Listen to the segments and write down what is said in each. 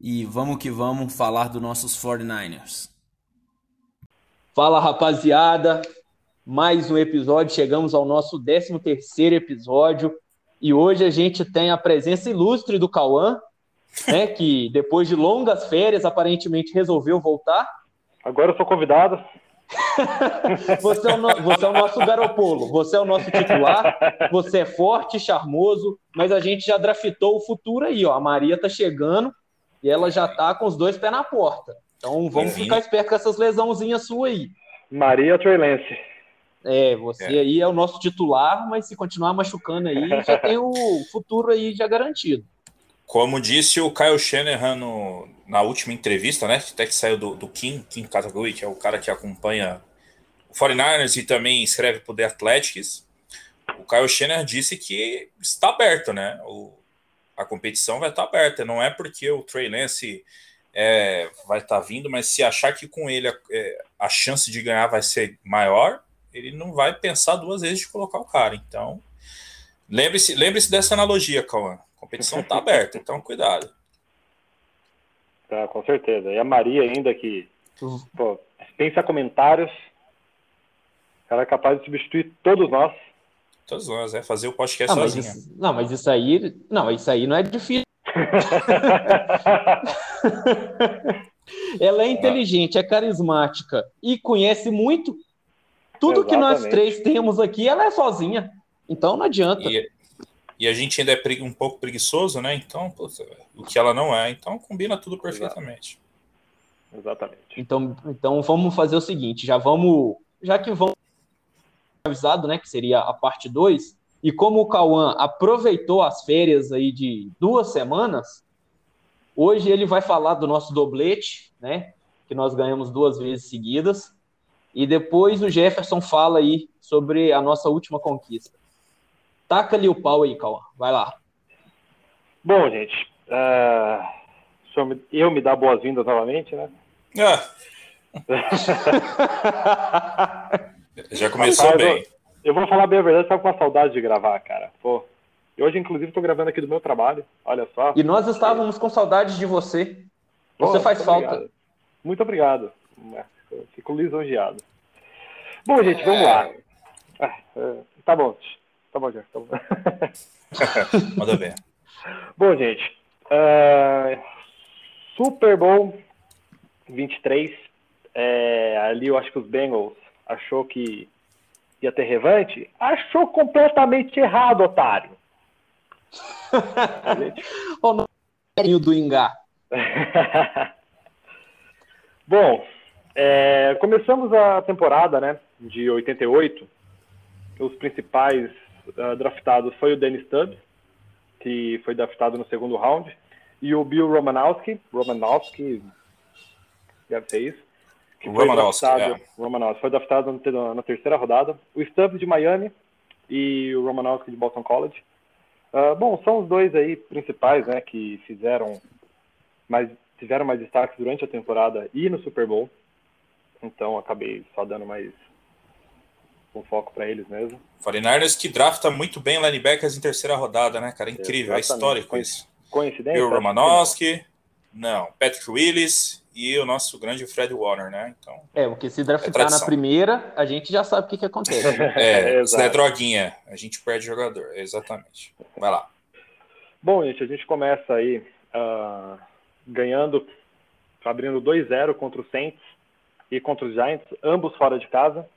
e vamos que vamos falar dos nossos 49ers. Fala rapaziada, mais um episódio, chegamos ao nosso 13 terceiro episódio e hoje a gente tem a presença ilustre do Cauã, né, que depois de longas férias aparentemente resolveu voltar. Agora eu sou convidado. você, é no... você, é o nosso garopolo, você é o nosso titular, você é forte, charmoso, mas a gente já draftou o futuro aí, ó. A Maria tá chegando e ela já tá com os dois pés na porta. Então vamos ficar esperto com essas lesãozinhas suas aí. Maria Troilense. É, você é. aí é o nosso titular, mas se continuar machucando aí, já tem o futuro aí já garantido. Como disse o Kyle Shanahan no, na última entrevista, né? Até que saiu do, do Kim, Kim Kataguchi, que é o cara que acompanha o 49ers e também escreve para o The Athletics. O Kyle Shanahan disse que está aberto, né? O, a competição vai estar aberta. Não é porque o Trey Lance é, vai estar vindo, mas se achar que com ele a, é, a chance de ganhar vai ser maior, ele não vai pensar duas vezes de colocar o cara. Então, lembre-se lembre dessa analogia, Cauã. A competição está aberta, então cuidado. Tá, com certeza. E a Maria ainda que pô, pensa comentários. Ela é capaz de substituir todos nós. Todos nós, é fazer o podcast não, sozinha. Mas isso, não, mas isso aí. Não, isso aí não é difícil. Ela é inteligente, é carismática e conhece muito. Tudo Exatamente. que nós três temos aqui, ela é sozinha. Então não adianta. E, e a gente ainda é um pouco preguiçoso, né? Então, o que ela não é. Então combina tudo perfeitamente. Exatamente. Então, então vamos fazer o seguinte: já vamos. Já que vamos avisado, né? Que seria a parte 2. E como o Cauã aproveitou as férias aí de duas semanas, hoje ele vai falar do nosso doblete, né? Que nós ganhamos duas vezes seguidas. E depois o Jefferson fala aí sobre a nossa última conquista. Taca ali o pau aí, Cauã. Vai lá. Bom, gente. Uh, eu me dar boas-vindas novamente, né? Ah. Já começou bem. Eu, eu, vou falar bem a verdade, estava com uma saudade de gravar, cara. Pô. E hoje, inclusive, estou gravando aqui do meu trabalho. Olha só. E nós estávamos com saudades de você. Você Pô, faz falta. Obrigado. Muito obrigado. Fico lisonjeado. Bom, gente, vamos é... lá. Ah, é, tá bom. Tá bom, já. Tá bom. Manda ver. Bom, gente. Uh, Super Bowl 23. É, ali eu acho que os Bengals achou que ia ter revanche, achou completamente errado, otário. o nome do Ingá. Bom, é, começamos a temporada né, de 88. Os principais uh, draftados foi o Dennis Stubbs, que foi draftado no segundo round, e o Bill Romanowski, Romanowski, deve ser isso, que foi Romanowski, draftado, é. Romanowski, foi draftado na, terceira rodada. O Stubbs de Miami e o Romanowski de Boston College. Uh, bom, são os dois aí principais, né, que fizeram mais, tiveram mais destaques durante a temporada e no Super Bowl. Então acabei só dando mais um foco para eles mesmo. 49ers que drafta muito bem linebackers em terceira rodada, né, cara? Incrível, é histórico isso. Coincidência? Bill Romanowski, não, Patrick Willis, e o nosso grande Fred Warner, né? Então, é, porque se draftar é na primeira, a gente já sabe o que, que acontece. é, se é droguinha, a gente perde jogador, exatamente. Vai lá. Bom, gente, a gente começa aí uh, ganhando, abrindo 2-0 contra o Saints e contra os Giants, ambos fora de casa.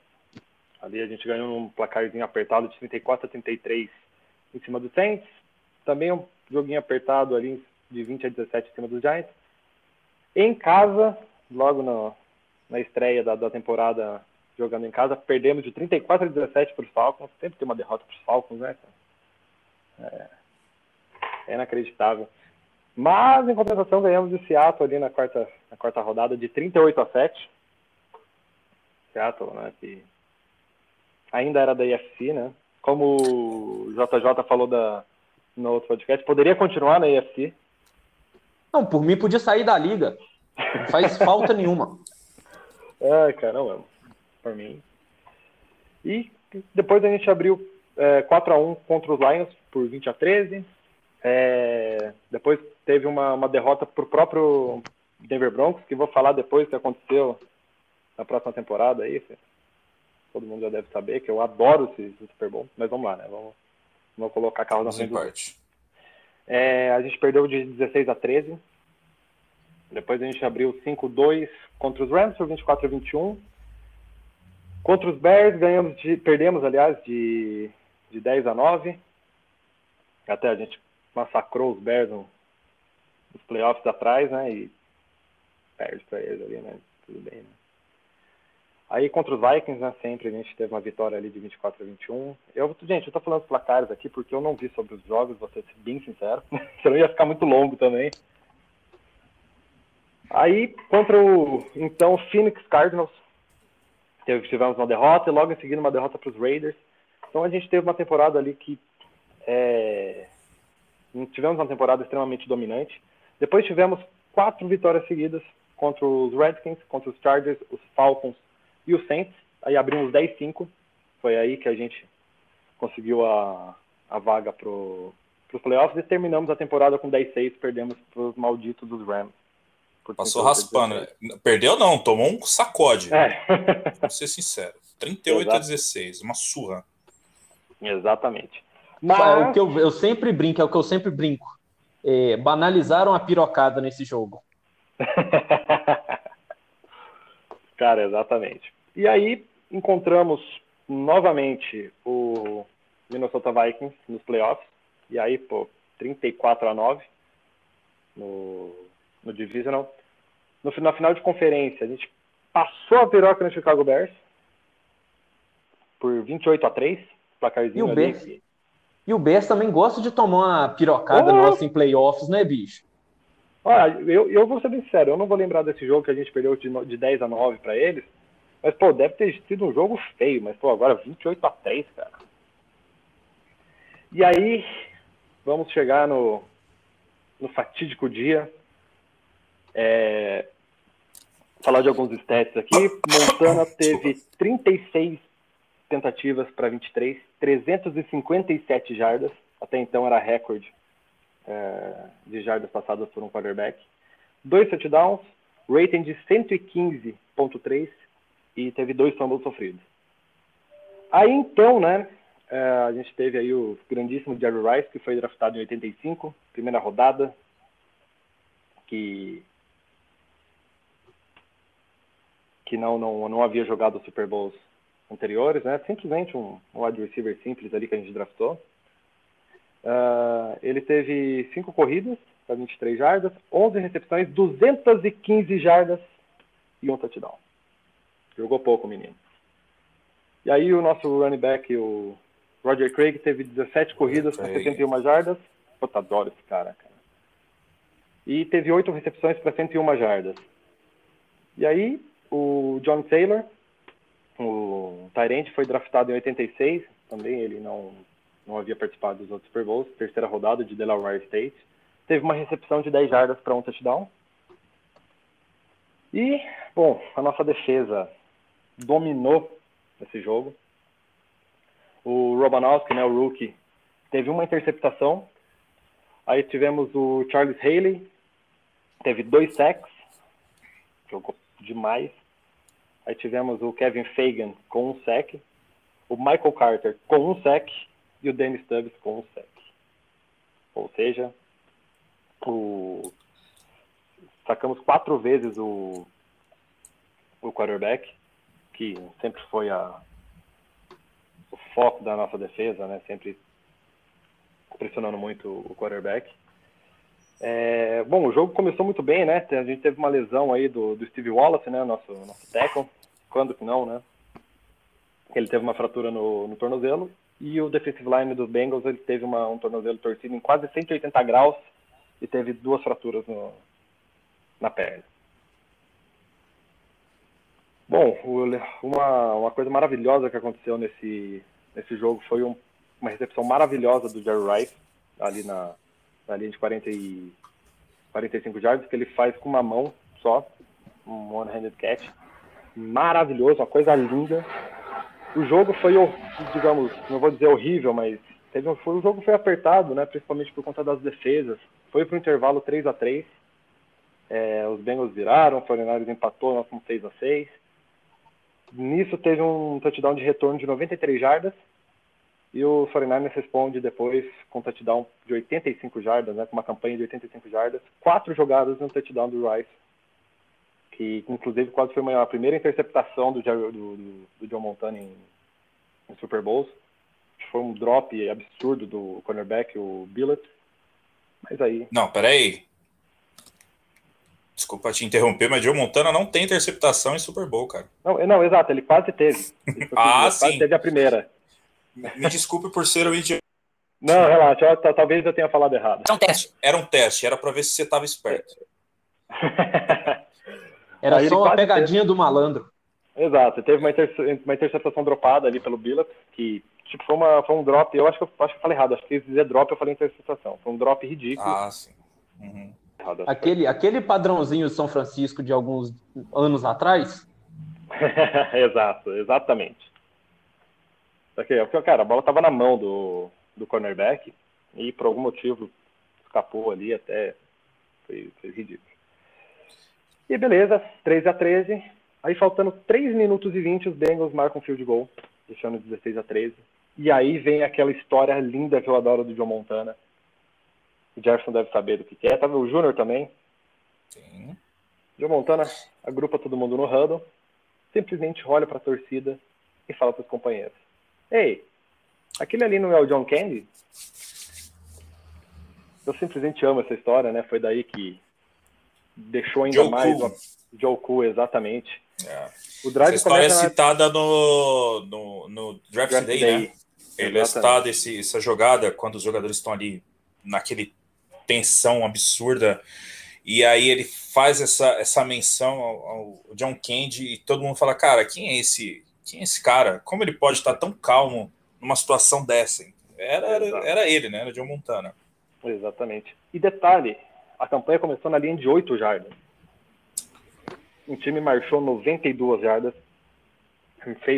Ali a gente ganhou um placarzinho apertado de 34 a 33 em cima do Saints. Também um joguinho apertado ali de 20 a 17 em cima dos Giants. Em casa, logo no, na estreia da, da temporada jogando em casa, perdemos de 34 a 17 para os Falcons. Sempre tem uma derrota para os Falcons, né? É, é, inacreditável. Mas, em compensação, ganhamos de Seattle ali na quarta, na quarta rodada de 38 a 7. Seattle, né, que ainda era da IFC, né? Como o JJ falou da, no outro podcast, poderia continuar na IFC. Não, por mim podia sair da liga. Não faz falta nenhuma. Ai, caramba. Por mim. E depois a gente abriu é, 4x1 contra os Lions por 20 a 13. É, depois teve uma, uma derrota para o próprio Denver Broncos, que vou falar depois o que aconteceu na próxima temporada aí. Todo mundo já deve saber que eu adoro esse Super Bowl, mas vamos lá, né? Vamos, vamos colocar carro na frente do é, A gente perdeu de 16 a 13. Depois a gente abriu 5-2 contra os Rams por 24 a 21. Contra os Bears, ganhamos de, perdemos, aliás, de, de 10 a 9. Até a gente massacrou os Bears no, nos playoffs atrás, né? E perde para eles ali, né? Tudo bem, né? Aí contra os Vikings, né, sempre a gente teve uma vitória ali de 24 a 21. Eu, gente, eu tô falando os placares aqui porque eu não vi sobre os jogos, vou ser bem sincero. Senão ia ficar muito longo também. Aí, contra o, então, Phoenix Cardinals, tivemos uma derrota e logo em seguida uma derrota para os Raiders. Então a gente teve uma temporada ali que é... tivemos uma temporada extremamente dominante. Depois tivemos quatro vitórias seguidas contra os Redskins, contra os Chargers, os Falcons e os Saints. Aí abrimos 10-5. Foi aí que a gente conseguiu a, a vaga para os playoffs e terminamos a temporada com 10-6, perdemos para os malditos dos Rams. Passou raspando. Perdeu não, tomou um sacode. É. Vou ser sincero. 38 Exato. a 16, uma surra. Exatamente. Mas... É o que eu, eu sempre brinco, é o que eu sempre brinco. É, banalizaram a pirocada nesse jogo. Cara, exatamente. E aí encontramos novamente o Minnesota Vikings nos playoffs. E aí, pô, 34 a 9 no, no Divisional. No, na final de conferência, a gente passou a piroca no Chicago Bears por 28 a 3 placarzinho e o ali. Bears, e o Bears também gosta de tomar uma pirocada oh! nossa em playoffs, né, bicho? Olha, eu, eu vou ser bem sincero, eu não vou lembrar desse jogo que a gente perdeu de, de 10 a 9 para eles, mas, pô, deve ter sido um jogo feio, mas, pô, agora 28 a 3, cara. E aí, vamos chegar no, no fatídico dia. É, falar de alguns stats aqui. Montana teve 36 tentativas para 23, 357 jardas. Até então era recorde é, de jardas passadas por um quarterback. Dois touchdowns, rating de 115.3 e teve dois fumbles sofridos. Aí então, né, é, a gente teve aí o grandíssimo Jerry Rice, que foi draftado em 85, primeira rodada, que que não, não, não havia jogado Super Bowls anteriores, né? Simplesmente um, um wide receiver simples ali que a gente draftou. Uh, ele teve cinco corridas para 23 jardas, 11 recepções, 215 jardas e um touchdown. Jogou pouco, menino. E aí o nosso running back, o Roger Craig, teve 17 corridas para 71 jardas. Puta, adoro esse cara, cara. E teve 8 recepções para 101 jardas. E aí o John Taylor, o Tyrant, foi draftado em 86. Também ele não, não havia participado dos outros Super Bowls. Terceira rodada de Delaware State. Teve uma recepção de 10 jardas para um touchdown. E, bom, a nossa defesa dominou esse jogo. O Robanowski, né, o rookie, teve uma interceptação. Aí tivemos o Charles Haley, teve dois sacks, jogou demais. Aí tivemos o Kevin Fagan com um sec, o Michael Carter com um sec e o Dennis Stubbs com um sec. Ou seja, o... sacamos quatro vezes o, o quarterback, que sempre foi a... o foco da nossa defesa, né? Sempre pressionando muito o quarterback. É, bom, o jogo começou muito bem, né? A gente teve uma lesão aí do, do Steve Wallace, né? Nosso, nosso tackle. Quando que não, né? Ele teve uma fratura no, no tornozelo. E o defensive line dos Bengals, ele teve uma, um tornozelo torcido em quase 180 graus e teve duas fraturas no, na perna. Bom, uma, uma coisa maravilhosa que aconteceu nesse, nesse jogo foi um, uma recepção maravilhosa do Jerry Rice, ali na, na linha de 40 e 45 jardas, que ele faz com uma mão só, um one-handed catch. Maravilhoso, uma coisa linda. O jogo foi, digamos, não vou dizer horrível, mas teve, foi, o jogo foi apertado, né, principalmente por conta das defesas. Foi para o intervalo 3 a 3 é, Os Bengals viraram, o 49 empatou, nós com 6 a 6 Nisso teve um touchdown de retorno de 93 jardas. E o 49ers responde depois com um touchdown de 85 jardas, né, com uma campanha de 85 jardas, quatro jogadas no touchdown do Rice, que inclusive quase foi a primeira interceptação do, do, do, John Montana em, em Super Bowls. Foi um drop absurdo do cornerback, o Billet. Mas aí. Não, peraí. Desculpa te interromper, mas Joe Montana não tem interceptação em Super Bowl, cara. Não, não exato, ele quase teve. ah, sim. Quase teve a primeira. Me desculpe por ser o idiota. Não, relaxa, talvez eu tenha falado errado. Era um teste, era um teste, era para ver se você estava esperto. era Aí só uma pegadinha teve... do malandro. Exato, teve uma, interce... uma interceptação dropada ali pelo Billups, que tipo, foi, uma, foi um drop, eu acho que eu, acho que eu falei errado, acho que dizer drop eu falei interceptação. Foi um drop ridículo. Ah, sim. Uhum. Aquele, aquele padrãozinho de São Francisco de alguns anos atrás? Exato, exatamente. Porque, cara, a bola estava na mão do, do cornerback e por algum motivo escapou ali até. Foi, foi ridículo. E beleza, 13 a 13. Aí faltando 3 minutos e 20, os Bengals marcam field goal, deixando 16 a 13. E aí vem aquela história linda que eu adoro do John Montana. O Jefferson deve saber do que, é. Tá o Júnior também. Sim. John Montana agrupa todo mundo no huddle, simplesmente olha para a torcida e fala para os companheiros: Ei, aquele ali não é o John Candy? Eu simplesmente amo essa história, né? Foi daí que deixou ainda Joe mais Cool. Joe Cool, exatamente. É. O drive essa história é citada no, no, no Draft, Draft Day, Day, né? Ele é citado esse, essa jogada quando os jogadores estão ali naquele tensão absurda. E aí ele faz essa, essa menção ao, ao John Candy e todo mundo fala, cara, quem é esse quem é esse cara? Como ele pode estar tão calmo numa situação dessa? Era, era, era ele, né? Era John Montana. Exatamente. E detalhe, a campanha começou na linha de 8 jardas. O time marchou 92 jardas.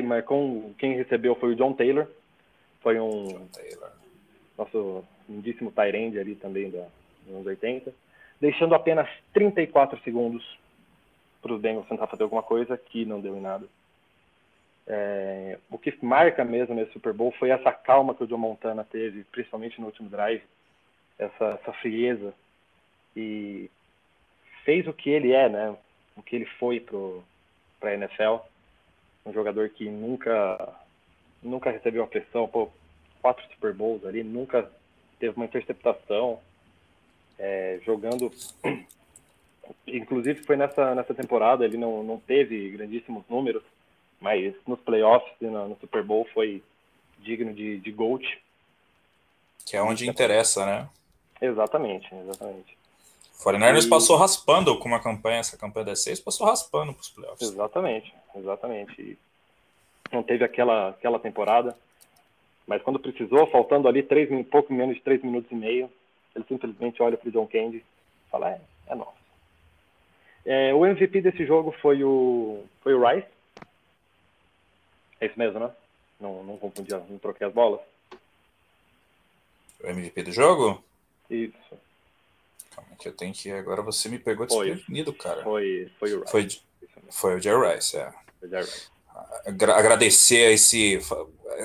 Marcou, quem recebeu foi o John Taylor. Foi um John Taylor. nosso lindíssimo Tyrande ali também da, dos anos 80. Deixando apenas 34 segundos para os Bengals tentar fazer alguma coisa que não deu em nada. É, o que marca mesmo nesse Super Bowl foi essa calma que o Joe Montana teve, principalmente no último drive, essa, essa frieza e fez o que ele é, né? O que ele foi para a NFL, um jogador que nunca nunca recebeu uma pressão, pô, quatro Super Bowls ali, nunca teve uma interceptação, é, jogando inclusive foi nessa nessa temporada ele não não teve grandíssimos números mas nos playoffs e no, no Super Bowl foi digno de, de GOAT. Que é onde interessa, né? Exatamente, exatamente. O 49 e... passou raspando com uma campanha, essa campanha da 6 passou raspando para os playoffs. Exatamente, exatamente. E não teve aquela, aquela temporada, mas quando precisou, faltando ali três, pouco menos de 3 minutos e meio, ele simplesmente olha para o John Candy e fala, é, é nosso. É, o MVP desse jogo foi o, foi o Rice, é isso mesmo, né? Não, não confundi, não troquei as bolas. O MVP do jogo? Isso. Calma que eu tenho que. Agora você me pegou desprevenido, cara. Foi, foi o Rice. Foi, foi o Jerry Rice, é. Foi o Jerry Rice. Agradecer a esse,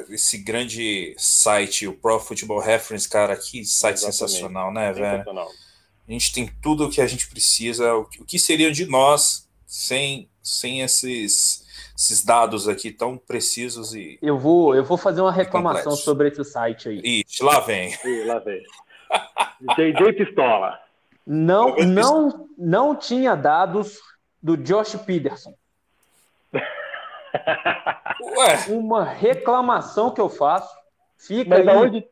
esse grande site, o Pro Football Reference, cara, que site Exatamente. sensacional, né, sensacional. velho? A gente tem tudo o que a gente precisa. O que seria de nós sem, sem esses esses dados aqui tão precisos e. Eu vou, eu vou fazer uma reclamação sobre esse site aí. Ixi, lá vem. Ih, lá vem. JJ Pistola. Não, não, não tinha dados do Josh Peterson. Ué. Uma reclamação que eu faço. Fica mas aí. Aonde...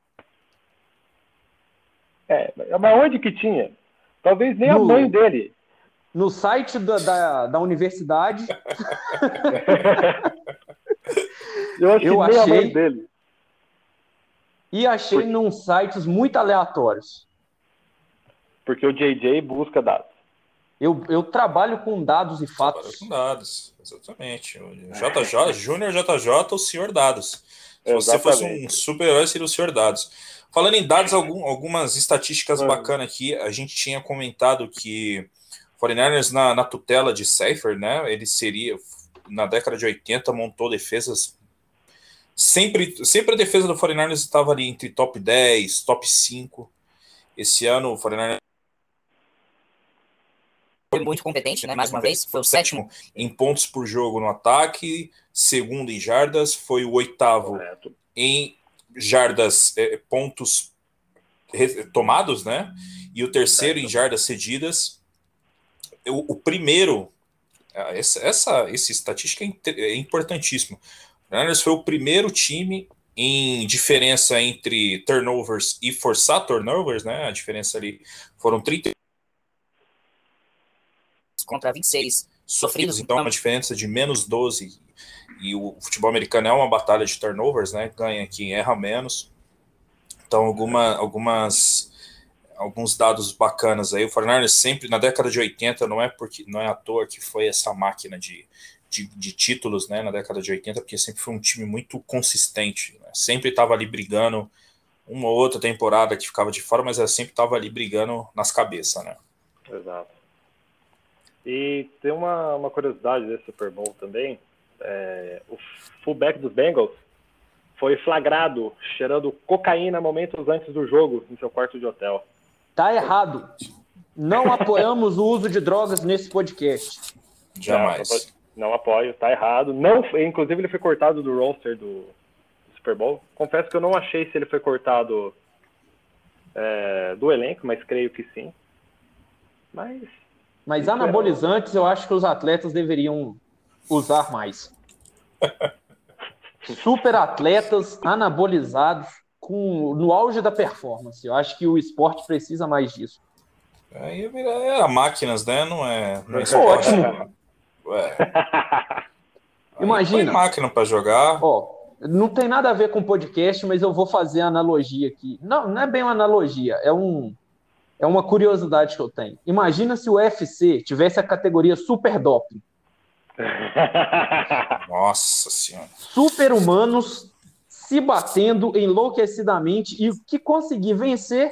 É, mas onde que tinha? Talvez nem no... a mãe dele. no site da, da, da universidade. Eu, Eu achei- dele. e achei Por- num sites muito aleatórios. Porque o JJ busca dados. Eu, eu trabalho com dados e fatos. com dados, exatamente. O JJ, Júnior JJ, o senhor dados. Se você fosse um Exatamente. super-herói, seria o senhor dados. Falando em dados, algum- algumas estatísticas Ah. bacanas aqui. A gente tinha comentado que 49ers na, na tutela de Cypher, né? Ele seria, na década de 80, montou defesas. Sempre, sempre a defesa do 49ers estava ali entre top 10, top 5. Esse ano o 49ers foi muito competente, né? Mais uma vez, foi o sétimo. em pontos por jogo no ataque, segundo em jardas, foi o oitavo Correto. em jardas, eh, pontos tomados, né? E o terceiro em jardas cedidas. O, o primeiro, ah, essa, essa, essa estatística é, é importantíssima. O Niners foi o primeiro time em diferença entre turnovers e forçar turnovers, né? A diferença ali foram 30 Contra 26 sofridos. então é uma diferença de menos 12. E o futebol americano é uma batalha de turnovers, né? Ganha quem erra menos. Então, alguma, algumas alguns dados bacanas aí. O 49ers sempre na década de 80, não é porque não é à toa que foi essa máquina de, de, de títulos, né, na década de 80, porque sempre foi um time muito consistente, né? Sempre estava ali brigando uma ou outra temporada que ficava de fora, mas ela sempre estava ali brigando nas cabeças, né? Exato. E tem uma, uma curiosidade desse Super Bowl também. É, o fullback dos Bengals foi flagrado cheirando cocaína momentos antes do jogo em seu quarto de hotel. Tá errado. Não apoiamos o uso de drogas nesse podcast. Jamais. Não apoio, tá errado. Não, foi- inclusive ele foi cortado do roster do, do Super Bowl. Confesso que eu não achei se ele foi cortado é, do elenco, mas creio que sim. Mas Mas anabolizantes eu acho que os atletas deveriam usar mais. Super atletas anabolizados com, no auge da performance. Eu acho que o esporte precisa mais disso. Aí vira- era máquinas, né? Não é. Não é Ótimo. Ué. Imagina. Máquina para jogar. Ó, não tem nada a ver com podcast, mas eu vou fazer a analogia aqui. Não, não é bem uma analogia, é um é uma curiosidade que eu tenho. Imagina se o UFC tivesse a categoria super doping. Nossa senhora. Super-humanos se batendo enlouquecidamente e o que conseguir vencer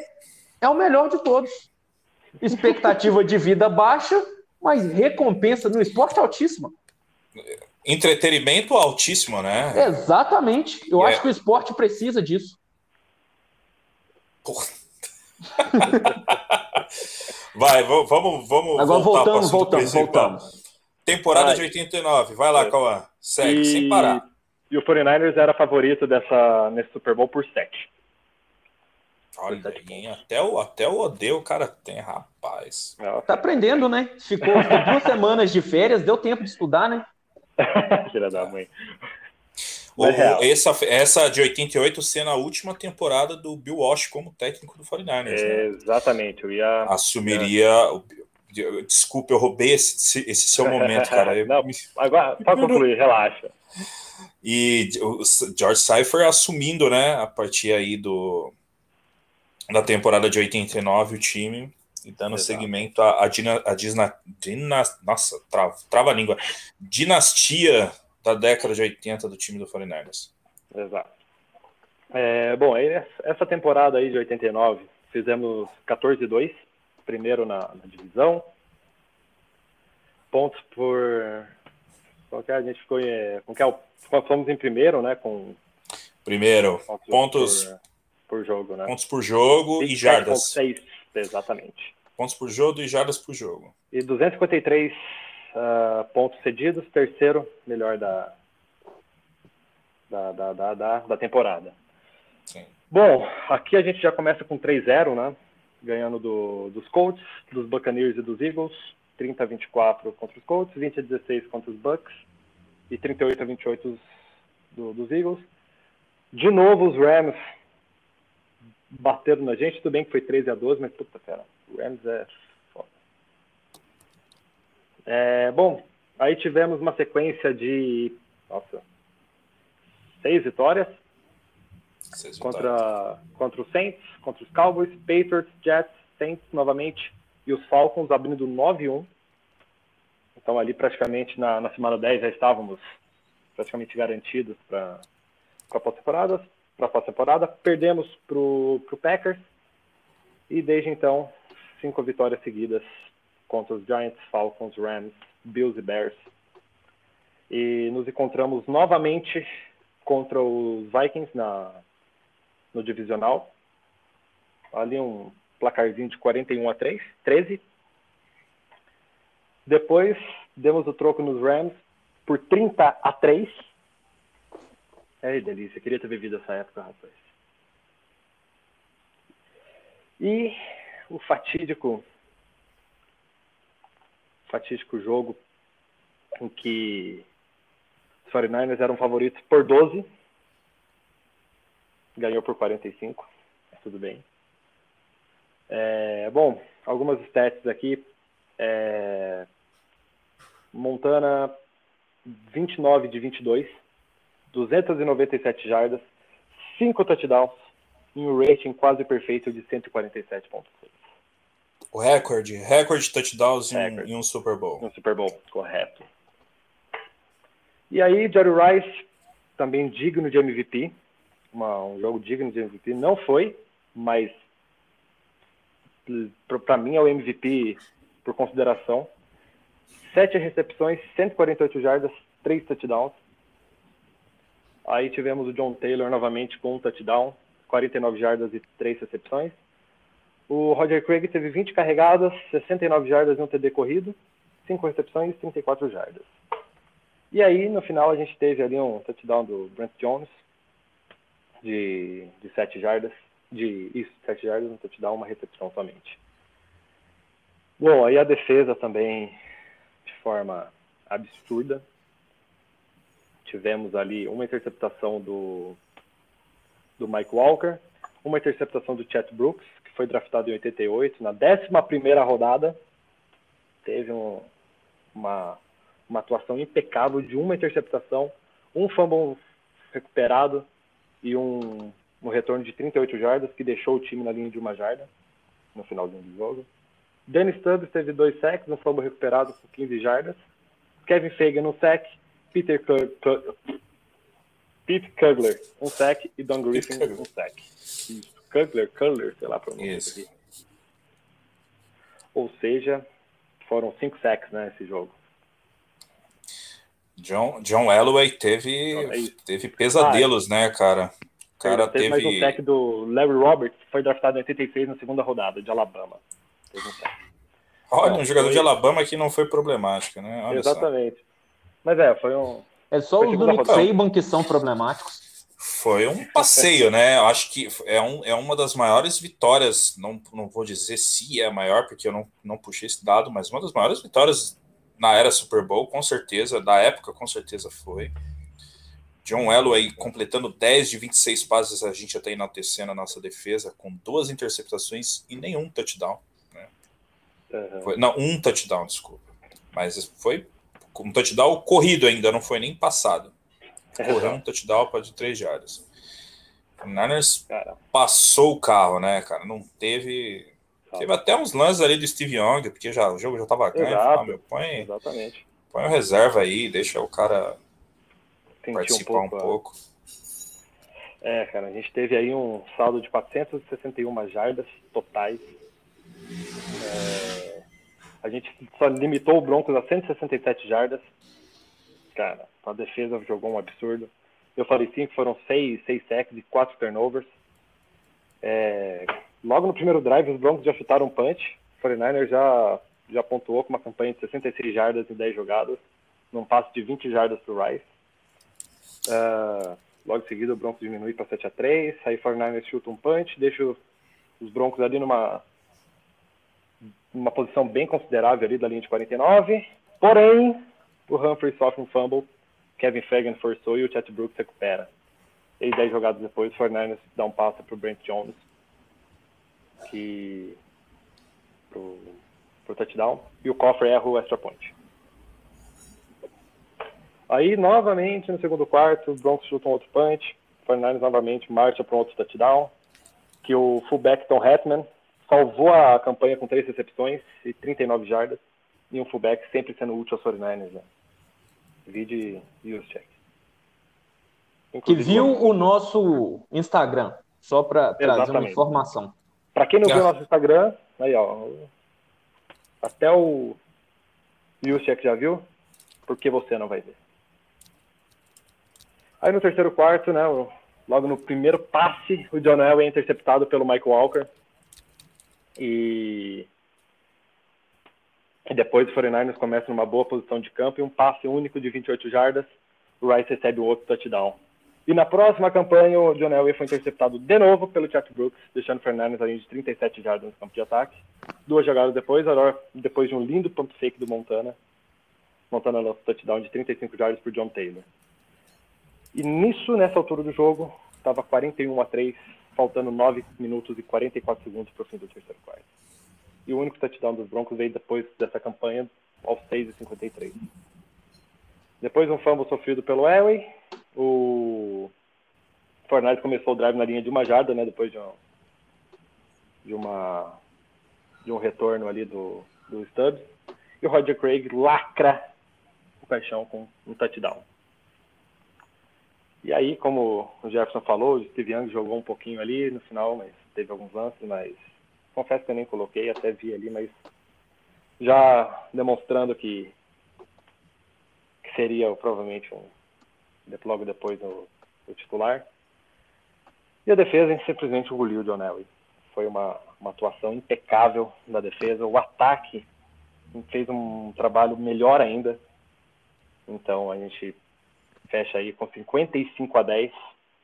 é o melhor de todos. Expectativa de vida baixa, mas recompensa no esporte altíssima. Entretenimento altíssimo, né? Exatamente. Eu É. acho que o esporte precisa disso. Porra. Vai, vamos, vamos Agora voltamos, voltamos, principal. voltamos. Temporada Vai. de 89. Vai lá, É. Cauã. Segue, E- sem parar. E o 49ers era favorito dessa, nesse Super Bowl por 7. Olha aí, até o, até o odeio o cara tem, rapaz. Tá aprendendo, né? Ficou, ficou duas semanas de férias, deu tempo de estudar, né? Filha da mãe. O- Mas real. essa, essa de 88 sendo a última temporada do Bill Walsh como técnico do 49ers, né? Exatamente, eu ia. Assumiria. o- Desculpa, eu roubei esse, esse seu momento, cara. Não, Agora, pode concluir, relaxa. E o George Cypher assumindo, né, a partir aí do da temporada de 89 o time e dando Exato. seguimento à, à dina, à disna, dina- nossa, trava, trava a língua, dinastia da década de 80 do time do 49ers. Exato. É, bom, aí essa temporada aí de 89, fizemos 14-2, primeiro na, na divisão. Pontos por. Qual que é? A gente ficou é, Com que é fomos em primeiro, né? Com Primeiro, pontos, Pontos. Por, por jogo, né? pontos por jogo e jardas. 27,6, exatamente. Pontos por jogo e jardas por jogo. E 253 ah, pontos cedidos, terceiro melhor da, da, da, da, da, da temporada. Sim. Bom, aqui a gente já começa com 3-0, né? Ganhando do, dos Colts, dos Buccaneers e dos Eagles. 30 a 24 contra os Colts, 20 a 16 contra os Bucks e 38 a 28 do, dos Eagles. De novo, os Rams bateram na gente. Tudo bem que foi 13 a 12, mas puta, cara, o Rams é. É, bom, aí tivemos uma sequência de. Nossa. Seis vitórias Vocês contra, contra os Saints, contra os Cowboys, Patriots, Jets, Saints novamente e os Falcons abrindo 9-1. Então ali praticamente na, na semana 10 já estávamos praticamente garantidos para a pós-temporada. Para pós-temporada, perdemos para o Packers e desde então cinco vitórias seguidas contra os Giants, Falcons, Rams, Bills e Bears. E nos encontramos novamente contra os Vikings na, no divisional. Ali um placarzinho de 41 a 3, 13. Depois demos o troco nos Rams por 30 a 3. É delícia, queria ter vivido essa época, rapaz. E o fatídico fatídico jogo em que os 49ers eram favoritos por 12. Ganhou por 45. Tudo bem. É, bom, algumas stats aqui. É, Montana, 29 de 22. 297 jardas. 5 touchdowns. E um rating quase perfeito de 147.6. O recorde, recorde de touchdowns em um- Recorde. em um Super Bowl. No Super Bowl, correto. E aí, Jerry Rice, também digno de MVP. Uma- um jogo digno de MVP. Não foi, mas para mim é o MVP por consideração. Sete recepções, 148 jardas, três touchdowns. Aí tivemos o John Taylor novamente com um touchdown, 49 jardas e três recepções. O Roger Craig teve 20 carregadas, 69 jardas e um TD corrido, 5 recepções, 34 jardas. E aí, no final, a gente teve ali um touchdown do Brent Jones, de, de 7 jardas, de isso, 7 jardas, um touchdown, uma recepção somente. Bom, aí a defesa também, de forma absurda. Tivemos ali uma interceptação do, do Mike Walker, uma interceptação do Chet Brooks, foi draftado em 88, na 11ª rodada. Teve um, uma, uma atuação impecável de uma interceptação, um fumble recuperado e um, um retorno de 38 jardas, que deixou o time na linha de uma jarda no finalzinho do jogo. Danny Stubbs teve dois sacks, um fumble recuperado por 15 jardas. Kevin Fagan um sack, Peter Cug- Pete Kugler um sack e Don Griffin Kugler. um sack. Kugler, Kugler, sei lá aqui. Ou seja, foram cinco sacks né, nesse jogo. John, John Elway teve, É isso. teve pesadelos, né, cara? O cara teve, mais um teve. sack do Larry Roberts, que foi draftado em 86 na segunda rodada, de Alabama. Teve um sack. Olha, um Não, jogador foi- de Alabama que não foi problemático, né? Olha só. Exatamente. Mas é, foi um. É só Foi os do Nick. Saban que são problemáticos. Foi um passeio, né? Eu acho que é, um, é uma das maiores vitórias. Não, não vou dizer se é a maior, porque eu não, não puxei esse dado, mas uma das maiores vitórias na era Super Bowl, com certeza. Da época, com certeza foi. John Elway completando 10 de 26 passes, a gente até enaltecendo a nossa defesa, com duas interceptações e nenhum touchdown. Uhum. Foi- não, um touchdown, desculpa. Mas foi um touchdown corrido ainda, não foi nem passado. Correu um touchdown para de três jardas. O Niners passou o carro, né, cara? Não teve. Teve até uns lances ali do Steve Young, porque já, o jogo já tava ganho. Falei, ah, meu, põe, exatamente. põe o reserva aí, deixa o cara Senti participar um a- pouco. É, cara, a gente teve aí um saldo de 461 jardas totais. É, a gente só limitou o Broncos a 167 jardas. Cara, a defesa jogou um absurdo. Eu falei que foram seis, seis sacks e quatro turnovers. É, logo no primeiro drive, os Broncos já chutaram um punch. O 49ers já, já pontuou com uma campanha de 66 jardas em 10 jogadas, num passe de 20 jardas para o Rice. Ah, logo em seguida, o Broncos diminui para 7 a 3 Aí o 49ers chuta um punch, deixa os Broncos ali numa, numa posição bem considerável ali da linha de 49. Porém, o Humphrey sofre um fumble, Kevin Fagan forçou e o Chet Brooks recupera. E 10 jogadas depois, o 49ers dá um passe para o Brent Jones, que pro, pro touchdown, e o Cofre erra o extra point. Aí, novamente, no segundo quarto, o Broncos chuta um outro punch. O 49ers novamente marcha para um outro touchdown. Que o fullback Tom Hetman salvou a campanha com três recepções e 39 jardas. E um fullback sempre sendo útil aos 49ers. Né? Vide Juszczyk. Que viu o nosso Instagram, só para trazer uma informação. Para quem não viu Ah. nosso Instagram, aí ó, até o Juszczyk já viu, porque você não vai ver. Aí no terceiro quarto, né, o- logo no primeiro passe, o John Elway é interceptado pelo Michael Walker. E, e depois o 49ers começa numa boa posição de campo e um passe único de 28 jardas, o Rice recebe um outro touchdown. E na próxima campanha, o John Elway foi interceptado de novo pelo Chuck Brooks, deixando o Fernandes ali de 37 jardas no campo de ataque. Duas jogadas depois, agora, depois de um lindo pump fake do Montana, Montana lança touchdown de 35 jardas por John Taylor. E nisso, nessa altura do jogo, estava 41 a 3, faltando 9 minutos e 44 segundos para o fim do terceiro quarto. E o único touchdown dos Broncos veio depois dessa campanha, aos 6 e 53. Depois um fumble sofrido pelo Elway, o Fortnite começou o drive na linha de uma jarda, né? Depois de, um, de uma de um retorno ali do, do Stubbs. E o Roger Craig lacra o caixão com um touchdown. E aí, como o Jefferson falou, o Steve Young jogou um pouquinho ali no final, mas teve alguns lances, mas confesso que eu nem coloquei, até vi ali, mas já demonstrando que, que seria provavelmente um logo depois o, titular. E a defesa simplesmente engoliu o John. Foi uma, uma atuação impecável da defesa. O ataque fez um trabalho melhor ainda. Então a gente fecha aí com 55 a 10,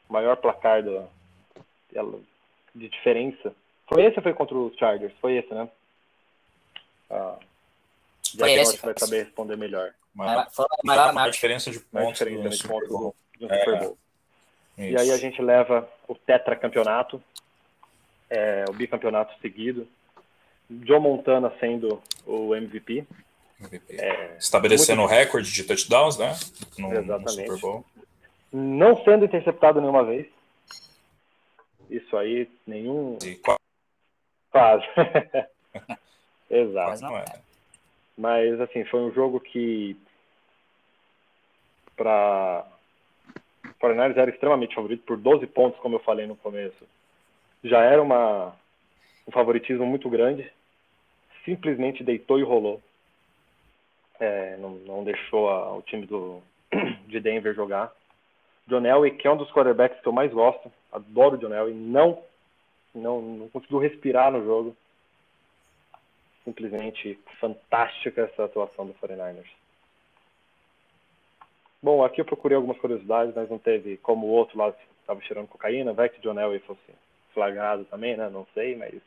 maior placar do, de diferença. Foi esse ou foi contra os Chargers? Foi esse, né? Ah, já Foi que esse, você vai saber responder melhor. Foi a maior marca. diferença de pontos diferença no de Super pontos Bowl. do, do Super Bowl. E aí a gente leva o tetracampeonato, é, o bicampeonato seguido. Joe Montana sendo o MVP. MVP. É, Estabelecendo o recorde de touchdowns, né? No, no Exatamente. Super Bowl. não sendo interceptado nenhuma vez. Isso aí, nenhum. E quase Quase. Exato. Quase não. é. Mas, assim, foi um jogo que. Para. O 49ers era extremamente favorito por 12 pontos, como eu falei no começo. Já era uma, um favoritismo muito grande. Simplesmente deitou e rolou. É, não, não deixou a- o time do, de Denver jogar. John Elway, que é um dos quarterbacks que eu mais gosto, adoro o John Elway, não, não, não conseguiu respirar no jogo. Simplesmente fantástica essa atuação do 49ers. Bom, aqui eu procurei algumas curiosidades, mas não teve como o outro lá estava cheirando cocaína, vai que John Elway fosse flagrado também, né? Não sei, mas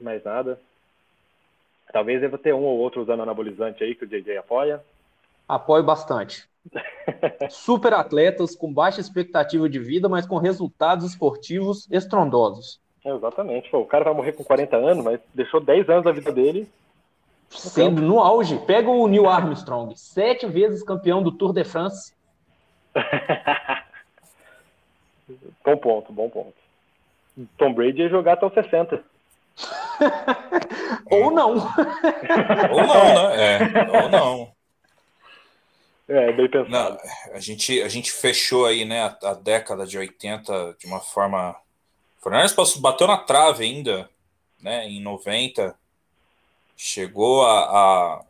mais nada. Talvez deva ter um ou outro usando anabolizante aí que o JJ apoia. Apoio bastante. Super atletas com baixa expectativa de vida, mas com resultados esportivos estrondosos. Exatamente. Pô, o cara vai morrer com 40 anos, mas deixou 10 anos da vida dele. Sendo no auge, pega o Neil Armstrong, sete vezes campeão do Tour de France. bom ponto, bom ponto. Tom Brady ia jogar até os 60. Ou não. Ou não, né? É, ou não. É, bem Não, pensado. a gente, a gente fechou aí, né, a, a década de 80 de uma forma. O Fernandes passou- bateu na trave ainda, né, em 90. Chegou a.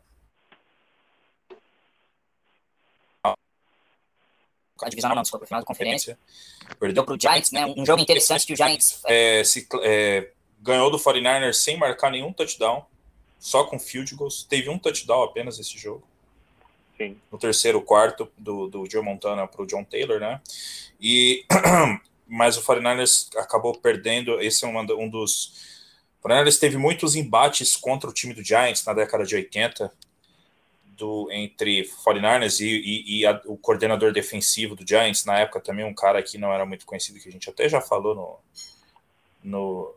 a A divisão não, desculpa, final da conferência. perdeu, Deu pro Giants, né? Um jogo interessante que o Giants é, se, é, ganhou do 49ers sem marcar nenhum touchdown, só com field goals. Teve um touchdown apenas esse jogo. Sim. no terceiro quarto do, do Joe Montana para o John Taylor, né? E mas o 49ers acabou perdendo. Esse é uma, um dos. O 49ers teve muitos embates contra o time do Giants na década de 80, do, entre 49ers e, e, e a, o coordenador defensivo do Giants, na época também um cara que não era muito conhecido, que a gente até já falou no, no,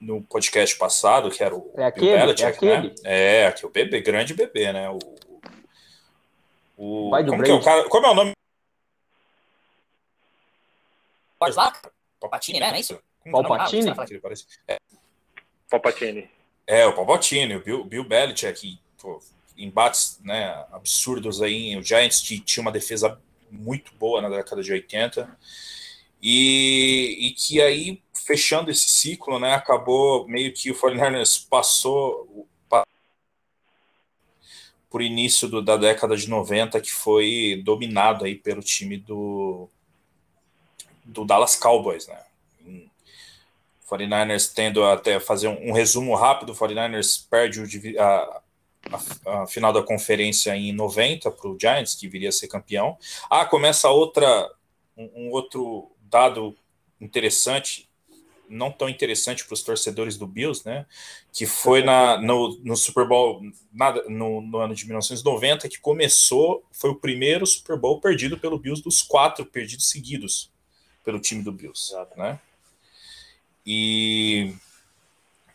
no podcast passado, que era o É aquele, é aquele. né? É, aqui o bebê, grande bebê, né? O, O, Vai do como, que é como é o nome? Pode lá? Palpatine, né? Não é isso? É? Palpatine? Ah, que ele parece- Palpatine. É, o Palpatine, o Bill, Bill Belichick, pô, embates né, absurdos aí. O Giants t- tinha uma defesa muito boa na década de 80. E, e que aí, fechando esse ciclo, né, acabou meio que o 49ers passou pa- por início do- da década de 90, que foi dominado aí pelo time do, do Dallas Cowboys, né? Em- 49ers tendo até fazer um, um resumo rápido, o 49ers perde o a, a- a final da conferência em 90 para o Giants, que viria a ser campeão. Ah, começa outra um, um outro dado interessante, não tão interessante para os torcedores do Bills, né? Que foi na, no, no Super Bowl nada, no, no ano de 1990 que começou, foi o primeiro Super Bowl perdido pelo Bills dos quatro perdidos seguidos pelo time do Bills, Exato. né? E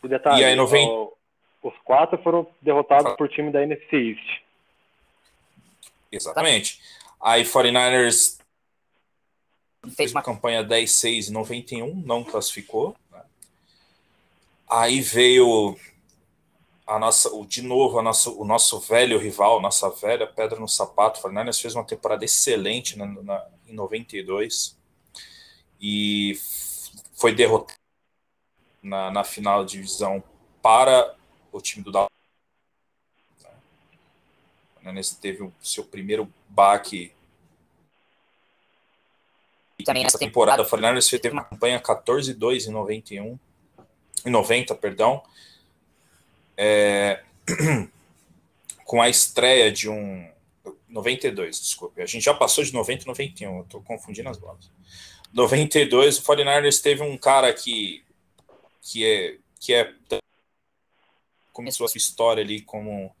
E detalhe, E aí, no vem- os quatro foram derrotados por time da NFC East. exatamente. Aí 49ers Fez uma campanha 10-6 em 91, não classificou. né? Aí veio a nossa, o, de novo a nossa, o nosso velho rival, nossa velha pedra no sapato. O 49ers fez uma temporada excelente na, na- em 92 e foi derrotado na, na final de divisão para o time do Dallas. né? O 49ers teve o seu primeiro baque também nessa temporada, o 49ers teve uma campanha 14-2 em 91, em 90, perdão, é, com a estreia de um 92, desculpe. A gente já passou de 90 e 91, eu tô confundindo as bolas. 92, o 49ers teve um cara que que é que é começou a sua história ali como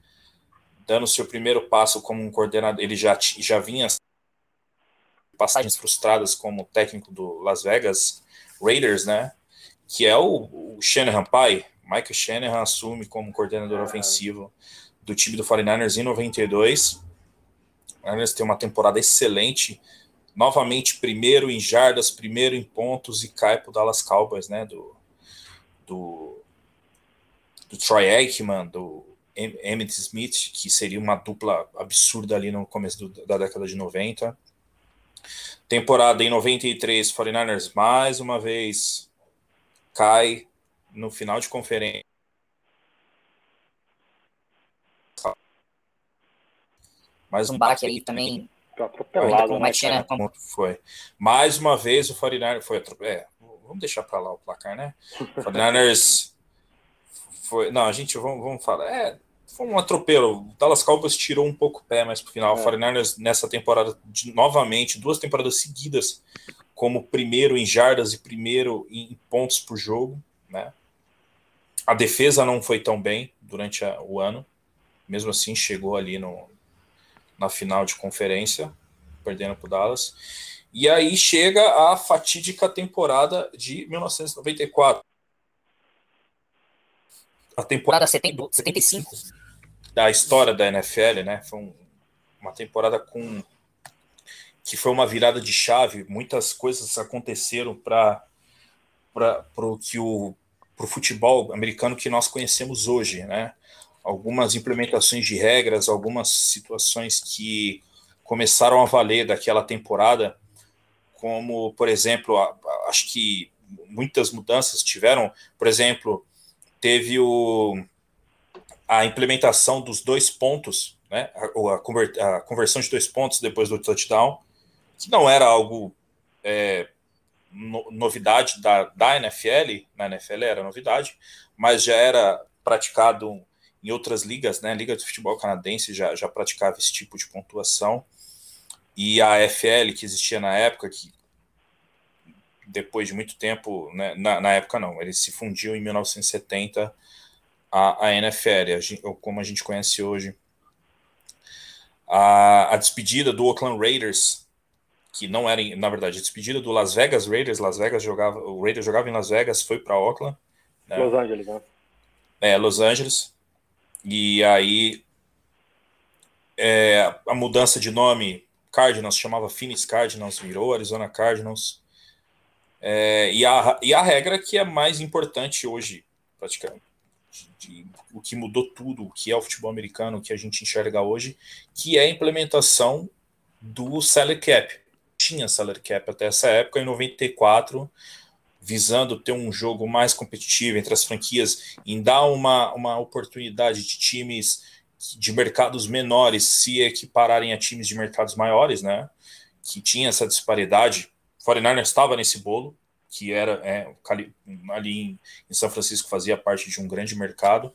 dando seu primeiro passo como um coordenador, ele já já vinha passagens frustradas como técnico do Las Vegas Raiders, né? Que é o, o Shanahan pai. Michael Shanahan assume como coordenador ofensivo do time do 49ers em 92. O 49ers tem uma temporada excelente. Novamente, primeiro em jardas, primeiro em pontos e cai para o Dallas Cowboys, né? Do, do, do Troy Aikman, do Em- Emmitt Smith, que seria uma dupla absurda ali no começo do- da década de 90. Temporada em 93, 49ers mais uma vez cai no final de conferência. Mais Um baque aí também. Ainda atropelado, com o né? Como- Foi. Mais uma vez o 49ers foi é, vamos deixar para lá o placar, né? O 49ers foi, não, a gente vamos, vamos falar, é, foi um atropelo. O Dallas Cowboys tirou um pouco o pé mais pro final. O É. 49ers nessa temporada de- novamente, duas temporadas seguidas como primeiro em jardas e primeiro em pontos por jogo, né? A defesa não foi tão bem durante a- o ano. Mesmo assim, chegou ali no, na final de conferência, perdendo para o Dallas. E aí chega a fatídica temporada de 1994. A temporada Temporada 70 75. Da história da NFL, né? Foi um- uma temporada com que foi uma virada de chave. Muitas coisas aconteceram para para o que o pro futebol americano que nós conhecemos hoje, né? Algumas implementações de regras, algumas situações que começaram a valer daquela temporada, como por exemplo, acho que muitas mudanças tiveram, por exemplo, teve o a implementação dos dois pontos, né, a, a, conver- a conversão de dois pontos depois do touchdown, que não era algo é, no- novidade da, da NFL, na NFL era novidade, mas já era praticado em outras ligas, né, Liga de Futebol Canadense já, já praticava esse tipo de pontuação, e a FL, que existia na época, que depois de muito tempo, né, na, na época não, ele se fundiu em 1970 a, a NFL, a gente- como a gente conhece hoje. A, a despedida do Oakland Raiders, que não era, na verdade, a despedida do Las Vegas Raiders, Las Vegas jogava, o Raiders jogava em Las Vegas, foi para Oakland, né? Los Angeles, né? é, Los Angeles, e aí é, a mudança de nome, Cardinals chamava Phoenix Cardinals, virou Arizona Cardinals. É, e, a, e a regra que é mais importante hoje, praticamente, de, o que mudou tudo, o que é o futebol americano, o que a gente enxerga hoje, que é a implementação do salary cap. Tinha salary cap até essa época, em 94, visando ter um jogo mais competitivo entre as franquias, em dar uma, uma oportunidade de times de mercados menores se equipararem a times de mercados maiores, né? Que tinha essa disparidade. 49ers estava nesse bolo, que era é, ali em, em, São Francisco fazia parte de um grande mercado.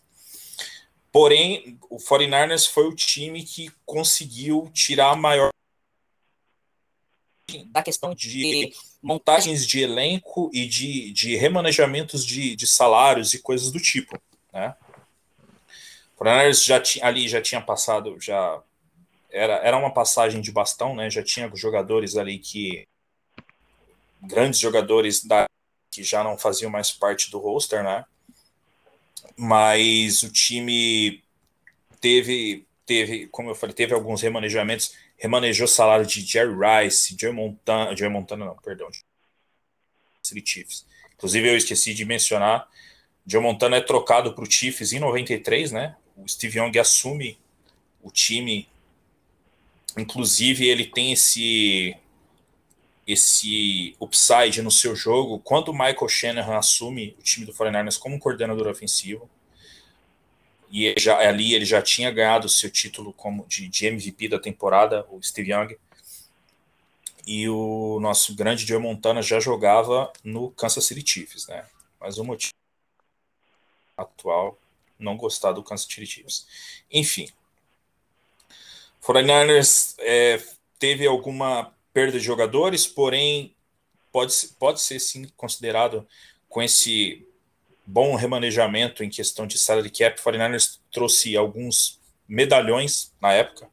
Porém, o 49ers foi o time que conseguiu tirar a maior da questão de montagens de elenco e de, de remanejamentos de, de salários e coisas do tipo, né? O 49ers já tinha, ali já tinha passado, já era, era uma passagem de bastão, né? Já tinha jogadores ali que grandes jogadores da que já não faziam mais parte do roster, né? Mas o time teve teve, como eu falei, teve alguns remanejamentos, remanejou o salário de Jerry Rice, Jerry Montana, Jerry Montana não, perdão, City Chiefs. Inclusive eu esqueci de mencionar, Joe Montana é trocado para o Chiefs em 93, né? O Steve Young assume o time. Inclusive ele tem esse esse upside no seu jogo quando o Michael Shanahan assume o time do 49ers como coordenador ofensivo. E já, ali ele já tinha ganhado seu título como de, de MVP da temporada, o Steve Young. E o nosso grande Joe Montana já jogava no Kansas City Chiefs, né? Mas o motivo atual não gostar do Kansas City Chiefs. Enfim, 49ers é, teve alguma perda de jogadores, porém pode, pode ser sim considerado com esse bom remanejamento em questão de salary cap. O 49ers trouxe alguns medalhões na época,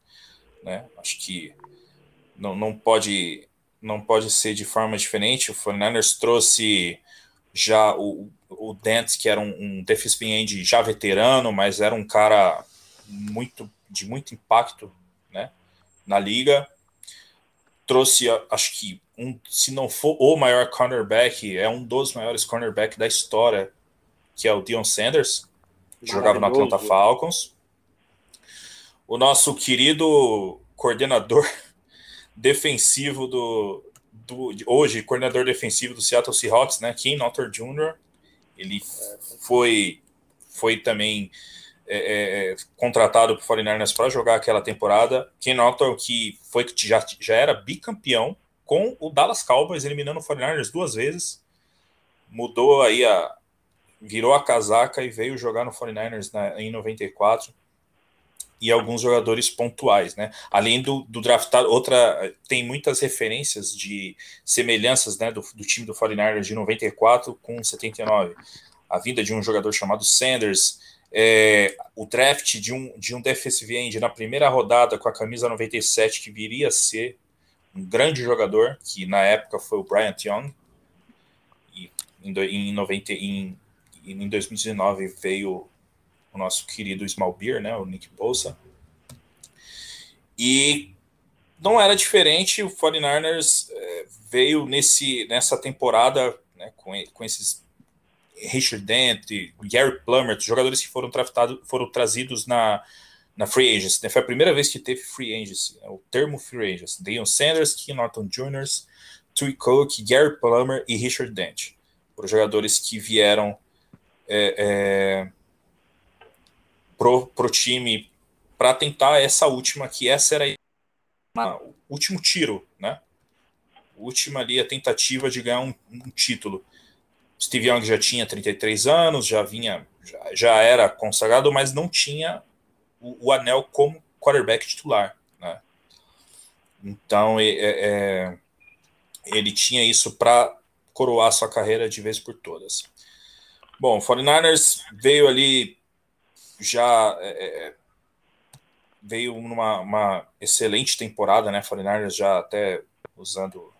né? Acho que não, não pode não pode ser de forma diferente. O 49ers trouxe já o, o Dent, que era um, um defensive end já veterano, mas era um cara muito de muito impacto né, na liga trouxe, acho que, um, se não for o maior cornerback, é um dos maiores cornerbacks da história, que é o Dion Sanders, que jogava no Atlanta Falcons. O nosso querido coordenador defensivo do, do hoje, coordenador defensivo do Seattle Seahawks, né, Ken Notter Jr., ele foi, foi também é, é, é, contratado por 49ers para jogar aquela temporada. Ken Norton, que foi que já, já era bicampeão com o Dallas Cowboys, eliminando o 49ers duas vezes. Mudou aí a. virou a casaca e veio jogar no 49ers na, em 94. E alguns jogadores pontuais, né? Além do, do draftado, outra. Tem muitas referências de semelhanças né, do, do time do 49ers de 94 com 79. A vinda de um jogador chamado Sanders, é, o draft de um, de um defensive end na primeira rodada com a camisa 97, que viria a ser um grande jogador, que na época foi o Bryant Young, e em, em, 90, em, em 2019 veio o nosso querido Small Beer, né, o Nick Bosa. E não era diferente, o 49ers é, veio nesse, nessa temporada né, com, com esses Richard Dent, Gary Plummer, jogadores que foram, foram trazidos na, na free agency. Né? Foi a primeira vez que teve free agency, né? o termo free agency. Deion Sanders, Ken Norton Jr., Tui Cook, Gary Plummer e Richard Dent. Foram jogadores que vieram é, é, pro, pro time para tentar essa última, que essa era o último tiro, né? Última ali a tentativa de ganhar um, um título. Steve Young já tinha 33 anos, já vinha, já, já era consagrado, mas não tinha o, o anel como quarterback titular. Né? Então é, é, ele tinha isso para coroar sua carreira de vez por todas. Bom, o 49ers veio ali já é, é veio numa uma excelente temporada, né? 49ers já até usando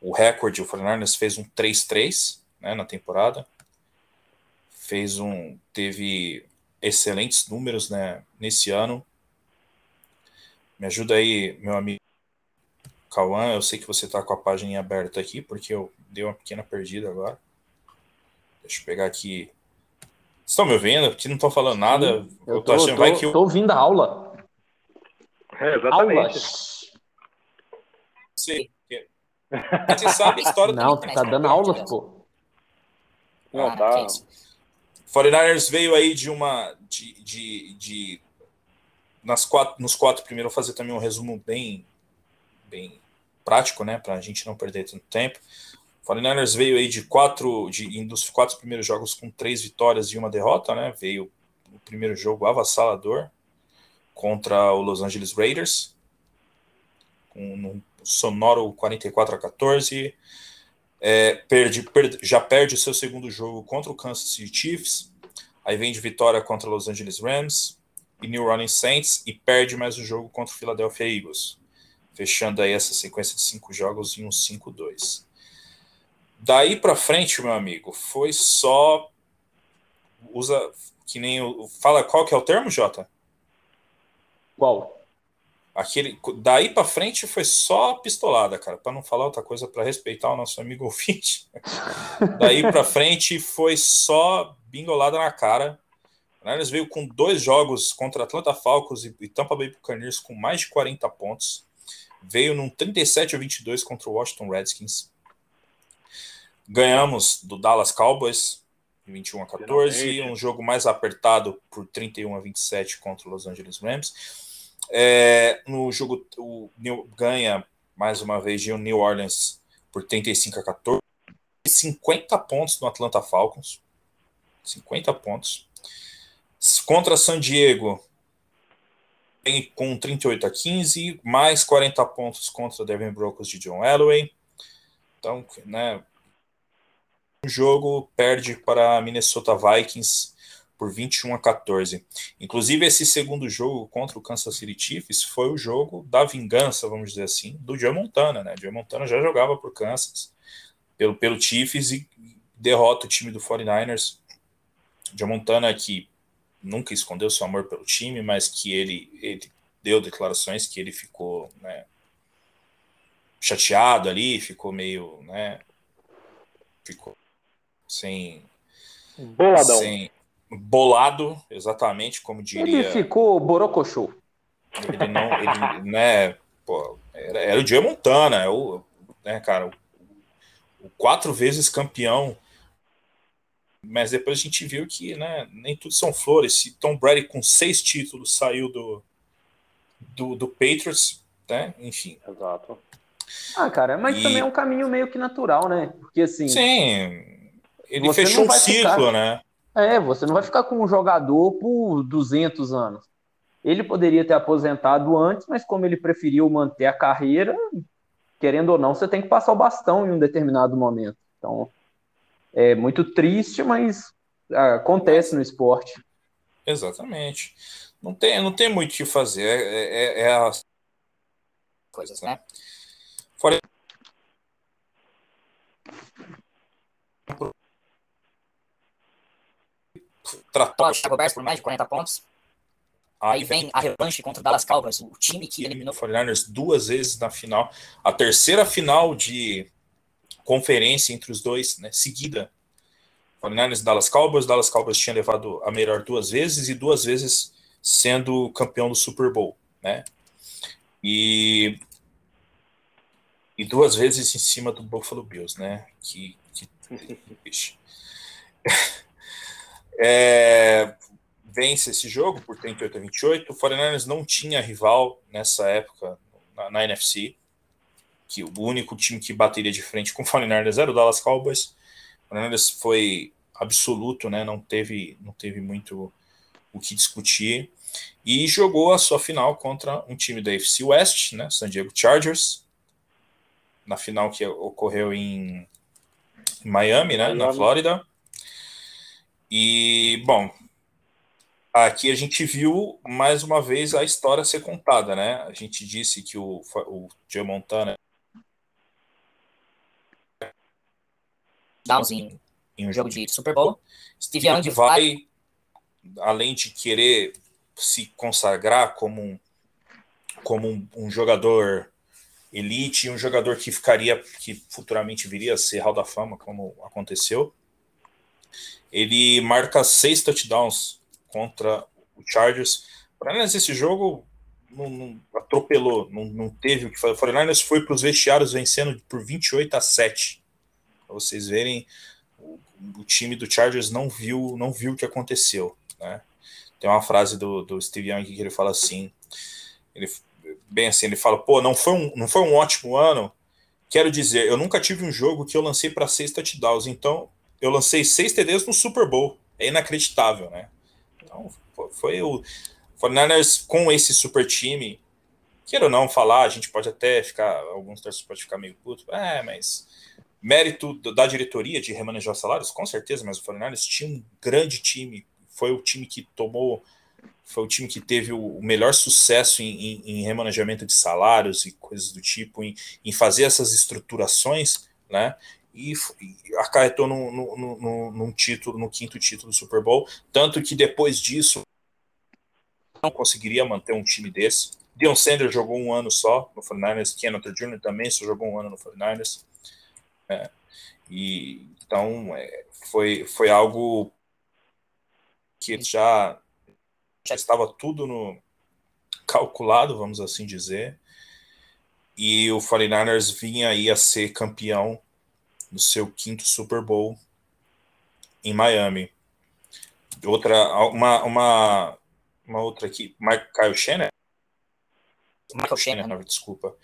o recorde, o 49ers fez um 3-3, né, na temporada. Fez um, teve excelentes números né, nesse ano. Me ajuda aí, meu amigo Cauã. Eu sei que você está com a página aberta aqui, porque eu dei uma pequena perdida agora. Deixa eu pegar aqui. Estão me ouvindo? Porque não estou falando nada. Eu, eu tô, achando, tô, vai que eu... tô ouvindo a aula. É, exatamente. Aulas. Sim. Você sabe a história Não, tu tá dando aulas, pô. Não, ah, tá. 49ers veio aí de uma. De, de, de, nas quatro, nos quatro primeiros, vou fazer também um resumo bem, bem prático, né? Para a gente não perder tanto tempo. 49ers veio aí de quatro, de, dos quatro primeiros jogos com três vitórias e uma derrota, né? Veio o primeiro jogo avassalador contra o Los Angeles Raiders, com um sonoro 44 a 14. É, perde, perde, já perde o seu segundo jogo contra o Kansas City Chiefs, aí vem de vitória contra Los Angeles Rams e New Orleans Saints e perde mais o jogo contra o Philadelphia Eagles, fechando aí essa sequência de cinco jogos em um 5-2. Daí para frente, meu amigo, foi só usa que nem o fala qual que é o termo, Jota? Qual? Aquele, daí para frente foi só pistolada, cara, para não falar outra coisa, para respeitar o nosso amigo ouvinte. daí para frente foi só bingolada na cara. Eles veio com dois jogos contra Atlanta Falcons e, Tampa Bay Buccaneers com mais de 40 pontos. Veio num 37 a 22 contra o Washington Redskins. Ganhamos do Dallas Cowboys 21 a 14, um jogo mais apertado por 31 a 27 contra o Los Angeles Rams. É, no jogo, o New, ganha mais uma vez de New Orleans por 35 a 14. 50 pontos no Atlanta Falcons. 50 pontos. Contra San Diego, com 38 a 15, mais 40 pontos contra Devin Broncos de John Elway. Então, né, o jogo perde para Minnesota Vikings por 21 a 14. Inclusive, esse segundo jogo contra o Kansas City Chiefs foi o jogo da vingança, vamos dizer assim, do Joe Montana, né? Joe Montana já jogava por Kansas, pelo, pelo Chiefs e derrota o time do 49ers. Joe Montana que nunca escondeu seu amor pelo time, mas que ele, ele deu declarações que ele ficou né, chateado ali, ficou meio, né, ficou sem... Boladão. Sem, bolado, exatamente como diria. Ele ficou borocochô. Ele não, ele, né, pô, era, era o Joe Montana, é o, né, cara, o, o, quatro vezes campeão. Mas depois a gente viu que, né, nem tudo são flores. Se Tom Brady com seis títulos saiu do, do, do Patriots, né, enfim. Exato. Ah, cara, mas e... também é um caminho meio que natural, né? Porque assim. Sim, ele fechou um ciclo, ficar... né? É, você não vai ficar com um jogador por 200 anos. Ele poderia ter aposentado antes, mas como ele preferiu manter a carreira, querendo ou não, você tem que passar o bastão em um determinado momento. Então, é muito triste, mas acontece no esporte. Exatamente. Não tem, não tem muito o que fazer. É, é, é as coisas, né? Fora tratou o Chicago Bears por mais de 40 pontos. Aí vem a revanche contra o Dallas Cowboys, o time que eliminou o 49ers duas vezes na final. A terceira final de conferência entre os dois, né, seguida. 49ers e Dallas Cowboys. Dallas Cowboys tinha levado a melhor duas vezes e duas vezes sendo campeão do Super Bowl, né? E e duas vezes em cima do Buffalo Bills, né? Que, que É, vence esse jogo por 38 a 28. O 49ers não tinha rival nessa época na, na, NFC, que o único time que bateria de frente com o 49ers era o Dallas Cowboys. O 49ers foi absoluto, né? Não teve, não teve muito o que discutir e jogou a sua final contra um time da NFC West, né? San Diego Chargers, na final que ocorreu em Miami, né? Miami. Na Flórida. E, bom, aqui a gente viu mais uma vez a história ser contada, né? A gente disse que o, o Joe Montana. Em, em um jogo de Super Bowl. Steve Young vai, além de querer se consagrar como um, como um, um jogador elite, um jogador que ficaria, que futuramente viria a ser Hall da Fama, como aconteceu. Ele marca seis touchdowns contra o Chargers. Para esse jogo não, não atropelou, não, não, teve o que fazer. O 49ers foi para os vestiários vencendo por 28 a 7. Para vocês verem, o, o, time do Chargers não viu, não viu o que aconteceu. Né? Tem uma frase do, do Steve Young que ele fala assim: ele, bem assim, ele fala, pô, não foi um, não foi um ótimo ano. Quero dizer, eu nunca tive um jogo que eu lancei para seis touchdowns, então eu lancei seis TDs no Super Bowl. É inacreditável, né? Então, foi o 49ers com esse super time. Queira ou não falar, a gente pode até ficar, alguns torcedores podem ficar meio puto, é, mas mérito da diretoria de remanejar salários, com certeza, mas o 49ers tinha um grande time, foi o time que tomou foi o time que teve o melhor sucesso em, em, em remanejamento de salários e coisas do tipo, em, em fazer essas estruturações, né? E, e acarretou no, no, no, num título, no quinto título do Super Bowl. Tanto que depois disso não conseguiria manter um time desse. Dion Sanders jogou um ano só no 49ers, Ken Jr. também só jogou um ano no 49ers. É, e, então é, foi, foi algo que já já estava tudo no calculado, vamos assim dizer. E o 49ers vinha aí a ser campeão no seu quinto Super Bowl em Miami. Outra, uma, uma, uma outra aqui, Kyle Shannon, Michael Shannon, desculpa,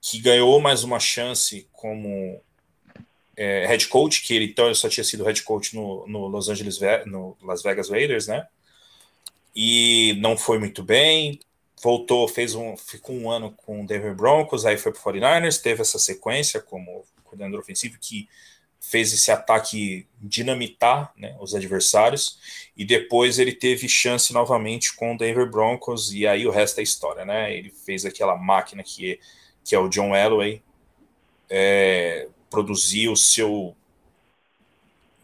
que ganhou mais uma chance como é, head coach, que ele então só tinha sido head coach no, no Los Angeles, no Las Vegas Raiders, né? e não foi muito bem. Voltou, fez um, ficou um ano com o Denver Broncos, aí foi para o 49ers, teve essa sequência como coordenador ofensivo que fez esse ataque dinamitar né, os adversários, e depois ele teve chance novamente com o Denver Broncos, e aí o resto é história, né? Ele fez aquela máquina que, que é o John Elway, é, produziu o seu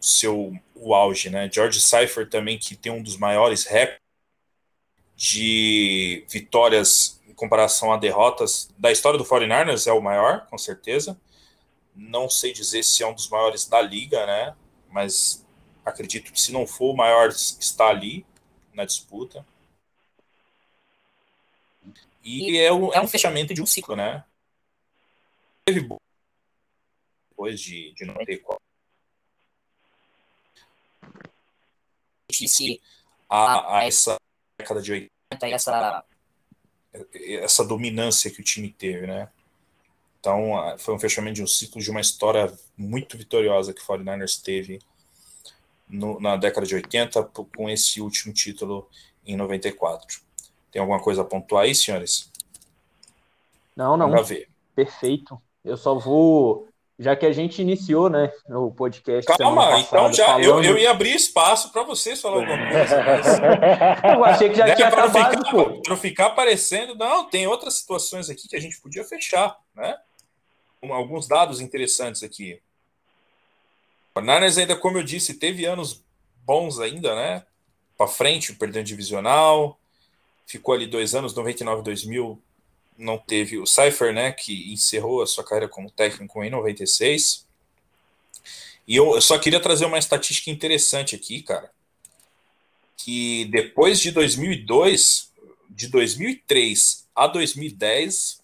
seu o auge, né? George Cypher também que tem um dos maiores recordes de vitórias em comparação a derrotas da história do 49ers é o maior, com certeza. Não sei dizer se é um dos maiores da liga, né? Mas acredito que se não for o maior, está ali na disputa. E é um, é um fechamento de um ciclo, né? Teve depois de, de 94. Se a, a essa década de 80 essa essa dominância que o time teve, né? Então, foi um fechamento de um ciclo de uma história muito vitoriosa que o 49ers teve no, na década de 80 com esse último título em 94. Tem alguma coisa a pontuar aí, senhores? Não, não. Pra ver. Perfeito. Eu só vou já que a gente iniciou, né, o podcast. Calma, então já falando... eu, eu ia abrir espaço para vocês falar alguma coisa. Mas... eu achei que já né, tinha acabado, ficar, pô. Para ficar aparecendo, não, tem outras situações aqui que a gente podia fechar, né? Alguns dados interessantes aqui. O Niners ainda, como eu disse, teve anos bons ainda, né? Para frente, perdendo divisional, ficou ali dois anos, 99, 2000, não teve o Cypher, né, que encerrou a sua carreira como técnico em 96. E eu, só queria trazer uma estatística interessante aqui, cara, que depois de 2002, de 2003 a 2010,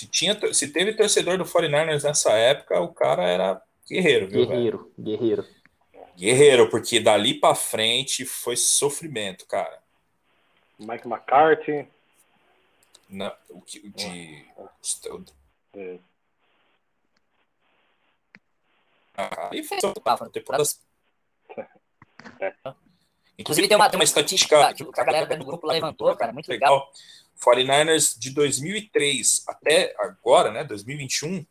se, tinha, se teve torcedor do 49ers nessa época, o cara era guerreiro, viu? Guerreiro, velho? guerreiro. Guerreiro, porque dali para frente foi sofrimento, cara. Mike McCarthy. Na, o que, de. É. Ah, e fez uma temporada. É. Inclusive tem uma, tem uma estatística que a galera do grupo lá levantou, cara, muito legal. legal. 49ers de 2003 até agora, né, 2021,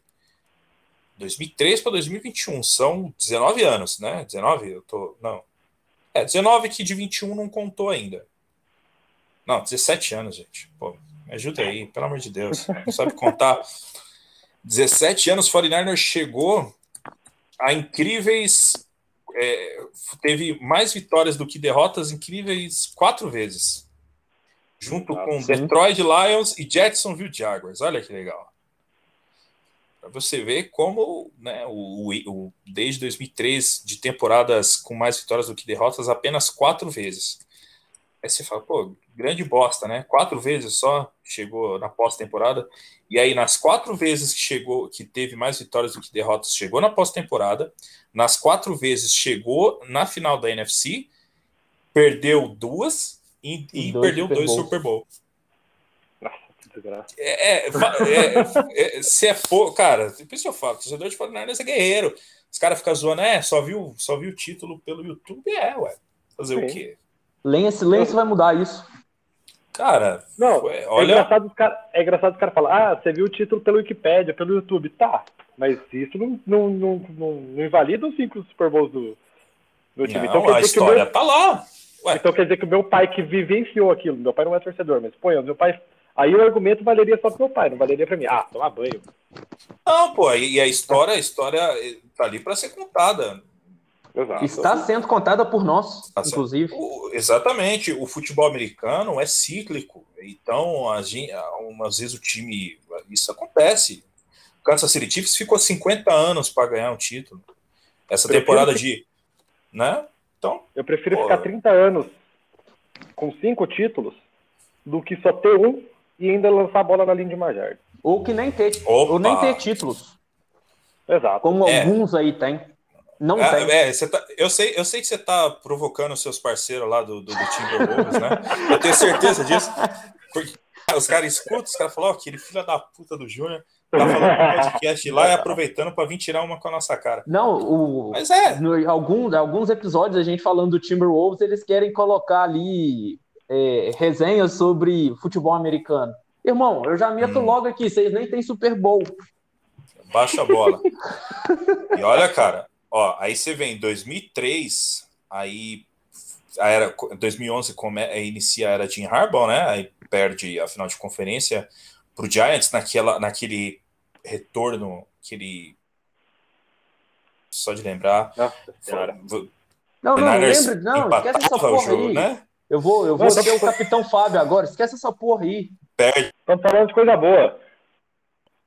2003 para 2021, são 19 anos, né? 19, eu tô, não. É, 19 que de 21 não contou ainda. Não, 17 anos, gente. Pô, me ajuda aí, pelo amor de Deus. Não sabe contar. 17 anos, 49ers chegou a incríveis. É, teve mais vitórias do que derrotas incríveis quatro vezes. Junto Ah, com sim. Detroit Lions e Jacksonville Jaguars. Olha que legal. Para você ver como, né, o, o- o- desde 2003, de temporadas com mais vitórias do que derrotas, apenas quatro vezes. Aí você fala, pô, grande bosta, né? Quatro vezes só chegou na pós-temporada. E aí, nas quatro vezes que chegou, que teve mais vitórias do que derrotas, chegou na pós-temporada. Nas quatro vezes chegou na final da NFC, perdeu duas e, E dois perdeu Super dois Bowls. Super Bowl. Nossa, que desgraça. É, é, va- é, é, se é for, cara, por isso que eu falo, torcedor de 49 é guerreiro. Os caras ficam zoando, é, só viu, só viu o título pelo YouTube, é, ué. Fazer o Sim. quê? Lenha silêncio vai mudar isso. Cara, Não, Ué, é olha- engraçado os caras é engraçado os caras falam, ah, você viu o título pelo Wikipedia, pelo YouTube. Tá, mas isso não, não, não, não, não invalida os cinco Super Bowls do, do time. não, então, a o história meu, tá lá. Ué, então quer dizer que o meu pai que vivenciou aquilo, meu pai não é torcedor, mas põe, o meu pai. Aí o argumento valeria só pro meu pai, não valeria pra mim. Ah, tomar banho. não, pô, e a história, a história tá ali para ser contada. Exato. Está sendo contada por nós, Tá certo. inclusive. O- exatamente, o futebol americano é cíclico, então às vezes o time, isso acontece. O Kansas City Chiefs ficou 50 anos para ganhar um título. Essa temporada de, né? Então, Eu prefiro Pô. ficar 30 anos com cinco títulos do que só ter um e ainda lançar a bola na linha de Majar. Ou que nem ter, Opa! ou nem ter títulos, Exato. como É. alguns aí tem. Não tem. É, é, você tá- eu, sei, eu sei que você tá provocando os seus parceiros lá do, do, do Timberwolves, né? Eu tenho certeza disso. Porque os caras escutam, os caras falam, ó, aquele filho da puta do Júnior tá falando no podcast lá e aproveitando para vir tirar uma com a nossa cara. Não, o, Mas é, no, algum, alguns episódios a gente falando do Timberwolves, eles querem colocar ali é, resenhas sobre futebol americano. Irmão, eu já meto Hum. logo aqui, vocês nem tem Super Bowl. baixa a bola. E olha, cara, ó, aí você vem 2003, aí a era 2011 come, inicia a era Jim Harbaugh, né? Aí perde a final de conferência pro Giants naquela naquele retorno, aquele só de lembrar, Nossa foi- Não, não, lembra, não, esquece essa o porra jogo, aí. né? Eu vou, eu vou Não, ser o Capitão Fábio agora, esquece essa porra aí. Perde, Estamos falando de coisa boa.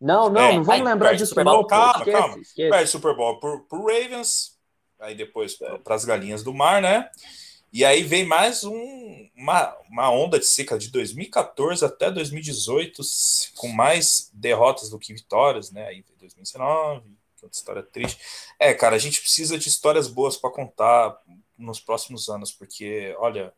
Não, não, É, não vamos aí lembrar disso Super não, Bowl. pô. Calma, esquece, calma. esquece. perde Super Bowl pro, pro Ravens, aí depois para as galinhas do mar, né? E aí vem mais um, uma, uma onda de seca de 2014 até 2018, com mais derrotas do que vitórias, né? Aí vem 2019, que outra história triste. É, cara, a gente precisa de histórias boas para contar nos próximos anos, porque, olha,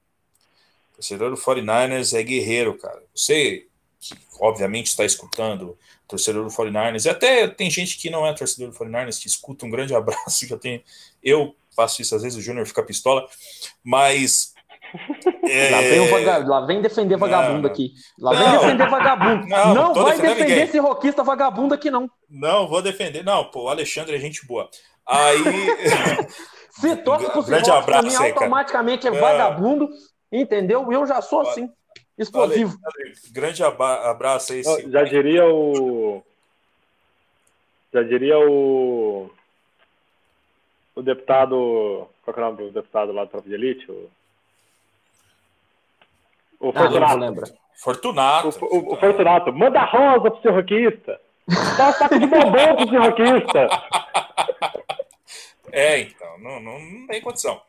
o torcedor do 49ers é guerreiro, cara. Você, que obviamente está escutando, torcedor do 49ers, e até tem gente que não é torcedor do 49ers, que escuta um grande abraço que eu tenho. Eu faço isso às vezes, o Júnior fica pistola, mas. é, Lá vem, o vaga- lá vem defender vagabundo Não. aqui. Lá vem Não. defender vagabundo. Não, Não, vai defender ninguém. esse roquista vagabundo aqui, não. Não, vou defender. Não, pô, o Alexandre é gente boa. Aí. Se torce pro Grande Seahawks, abraço mim, aí, cara. automaticamente é É. vagabundo, entendeu? Eu já sou assim, explosivo. grande abraço aí. Sim. Já diria o. Já diria o. O deputado. Qual que é o nome do deputado lá do Tropa de Elite? O, o Ah, não Fortunato. vou lembrar. Fortunato. O, o- o Fortunato, manda rosa pro seu roquista. Dá um saco de bombom pro seu roquista. É, então, não, não, não tem condição.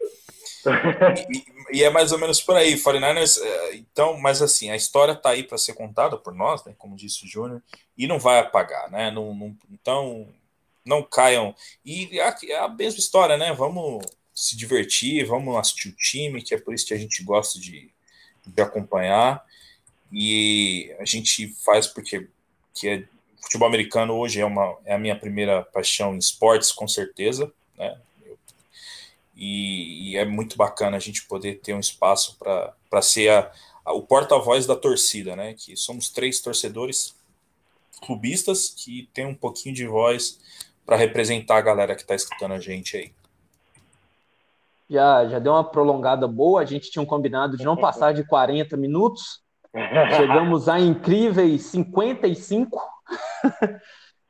E, e é mais ou menos por aí, 49ers, é, então, mas assim, a história tá aí para ser contada por nós, né, como disse o Júnior, e não vai apagar, né, não, não- então, não caiam, e é a, é a mesma história, né, vamos se divertir, vamos assistir o time, que é por isso que a gente gosta de, de acompanhar, e a gente faz porque que é, futebol americano hoje é, uma, é a minha primeira paixão em esportes, com certeza, né, e, e é muito bacana a gente poder ter um espaço para ser a, a- o porta-voz da torcida, né? Que somos três torcedores clubistas que tem um pouquinho de voz para representar a galera que está escutando a gente aí. Já, já deu uma prolongada boa, a gente tinha um combinado de não passar de 40 minutos. Chegamos a incríveis 55.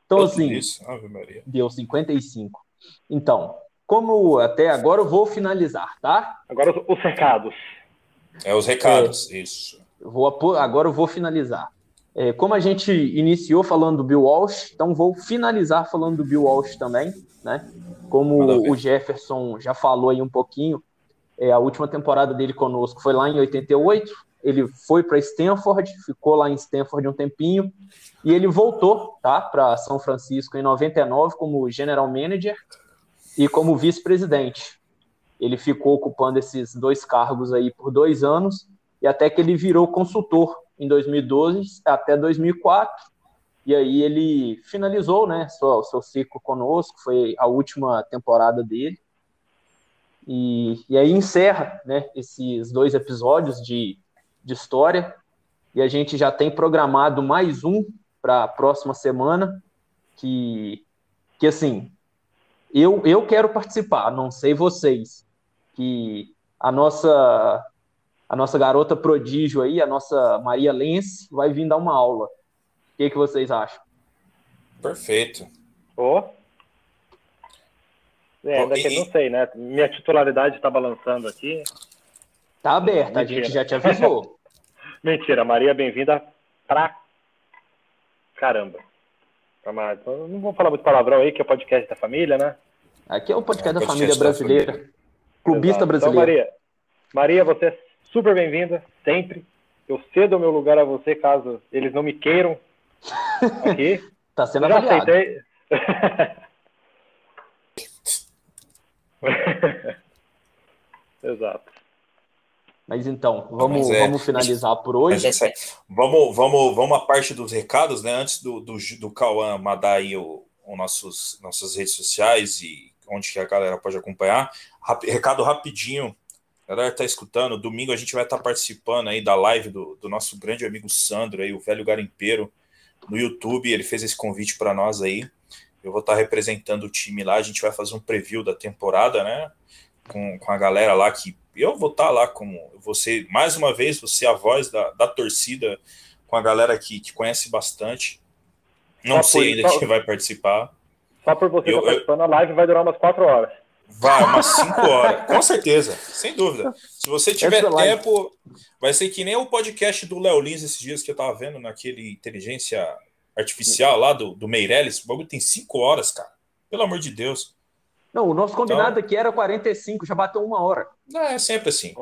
Então, Tudo assim, isso, Ave Maria. deu 55. Então, como até agora eu vou finalizar, tá? Agora os, os recados. É os recados, isso. Eu vou, agora eu vou finalizar. É, como a gente iniciou falando do Bill Walsh, então vou finalizar falando do Bill Walsh também, né? Como o Jefferson já falou aí um pouquinho, é, a última temporada dele conosco foi lá em 88. Ele foi para Stanford, ficou lá em Stanford um tempinho e ele voltou, tá, para São Francisco em 99 como general manager e como vice-presidente. Ele ficou ocupando esses dois cargos aí por dois anos e até que ele virou consultor em 2012 até 2004. E aí ele finalizou, né, seu, seu ciclo conosco, foi a última temporada dele. E, e aí encerra, né, esses dois episódios de, de história. E a gente já tem programado mais um para a próxima semana, que, que assim, eu, eu quero participar, não sei vocês, que a nossa a nossa garota prodígio aí, a nossa Maria Lense, vai vir dar uma aula. O que, que vocês acham? Perfeito. Oh. É, ainda que não sei, né? Minha titularidade está balançando aqui. Tá aberta, a gente já te avisou. Mentira, Maria, bem-vinda pra caramba. Não vou falar muito palavrão aí, que é o podcast da família, né? Aqui é o podcast, é, da, podcast família da brasileira. Família. Clubista Exato. Então, brasileira. Então, Maria, Maria, você é super bem-vinda, sempre. Eu cedo o meu lugar a você, caso eles não me queiram aqui. tá sendo já avaliado. aceitei. Exato. Mas então, vamos, é, vamos finalizar por hoje. É vamos, vamos, vamos a parte dos recados, né? Antes do, do, do Cauã mandar aí o, o nossos, nossas redes sociais e onde que a galera pode acompanhar. recado rapidinho. A galera tá escutando. Domingo a gente vai estar tá participando aí da live do, do nosso grande amigo Sandro aí, o velho garimpeiro, no YouTube. Ele fez esse convite para nós aí. Eu vou estar tá representando o time lá. A gente vai fazer um preview da temporada, né? Com, com a galera lá que eu vou estar tá lá como você, mais uma vez, você é a voz da, da torcida, com a galera que, que conhece bastante. Não só sei por, ainda só, quem vai participar. Só por você eu, estar participando, a live vai durar umas quatro horas. Vai, umas 5 horas, com certeza, sem dúvida. Se você tiver tempo, vai ser que nem o podcast do Léo Lins esses dias que eu tava vendo naquele inteligência artificial lá do, do Meirelles. O bagulho tem 5 horas, cara. Pelo amor de Deus. Não, o nosso combinado então, aqui era 45, já bateu uma hora. É, sempre assim.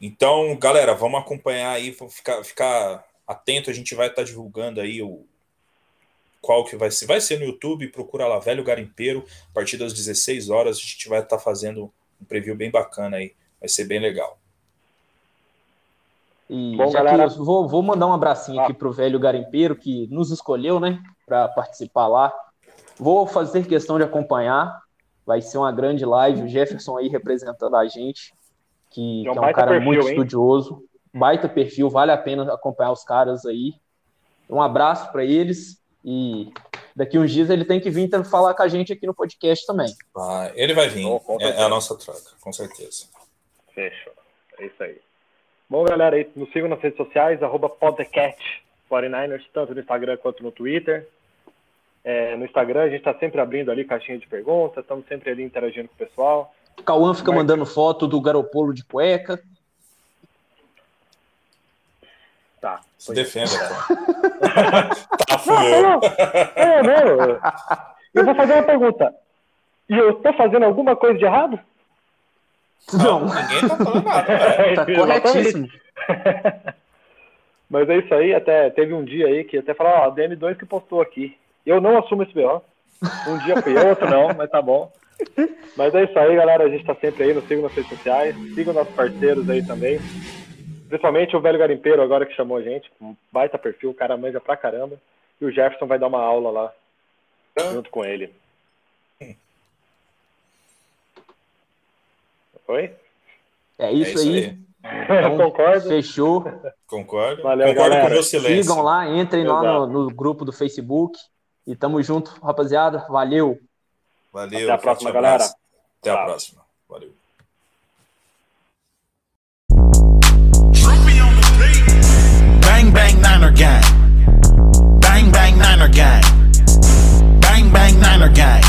Então, galera, vamos acompanhar aí, ficar, ficar atento, a gente vai estar tá divulgando aí o qual que vai ser. Vai ser no YouTube, procura lá, Velho Garimpeiro, a partir das 16 horas a gente vai estar tá fazendo um preview bem bacana aí, vai ser bem legal. E Bom, já galera... que vou, vou mandar um abracinho ah. aqui pro Velho Garimpeiro que nos escolheu, né, para participar lá. Vou fazer questão de acompanhar, Vai ser uma grande live. O Jefferson aí representando a gente, que, é um, que é um cara perfil, muito hein? estudioso. Baita perfil, vale a pena acompanhar os caras aí. Um abraço para eles e daqui uns dias ele tem que vir falar com a gente aqui no podcast também. Ah, ele vai vir, Bom, é, é, a nossa troca, com certeza. Fechou, é isso aí. Bom, galera, aí, nos sigam nas redes sociais, arroba podcast 49ers, tanto no Instagram quanto no Twitter. É, no Instagram, a gente está sempre abrindo ali caixinha de perguntas, estamos sempre ali interagindo com o pessoal. Cauã fica Mas... mandando foto do Garopolo de cueca. Tá. Se defenda, tá, fui eu. É, não, eu vou fazer uma pergunta. E eu estou fazendo alguma coisa de errado? Não. não ninguém tá falando nada. Tá corretíssimo. Mas é isso aí, até teve um dia aí que até falou, ó, a DM2 que postou aqui. Eu não assumo esse BO. Um dia fui eu, outro não, mas tá bom. Mas é isso aí, galera. A gente tá sempre aí, nos sigam nas redes sociais. Sigam nossos parceiros aí também. Principalmente o velho garimpeiro agora que chamou a gente. Um baita perfil, o cara manja pra caramba. E o Jefferson vai dar uma aula lá junto com ele. Oi? É isso, é isso aí. aí. Então, Concordo. Fechou. Concordo. Valeu, Concordo galera. com o meu silêncio. Sigam lá, entrem Exato. lá no, no, grupo do Facebook. E tamo junto, rapaziada. Valeu. Valeu. Até a próxima, galera. Até a próxima. Valeu. Bang Niner gang. Bang bang Niner gang. Bang bang Niner gang.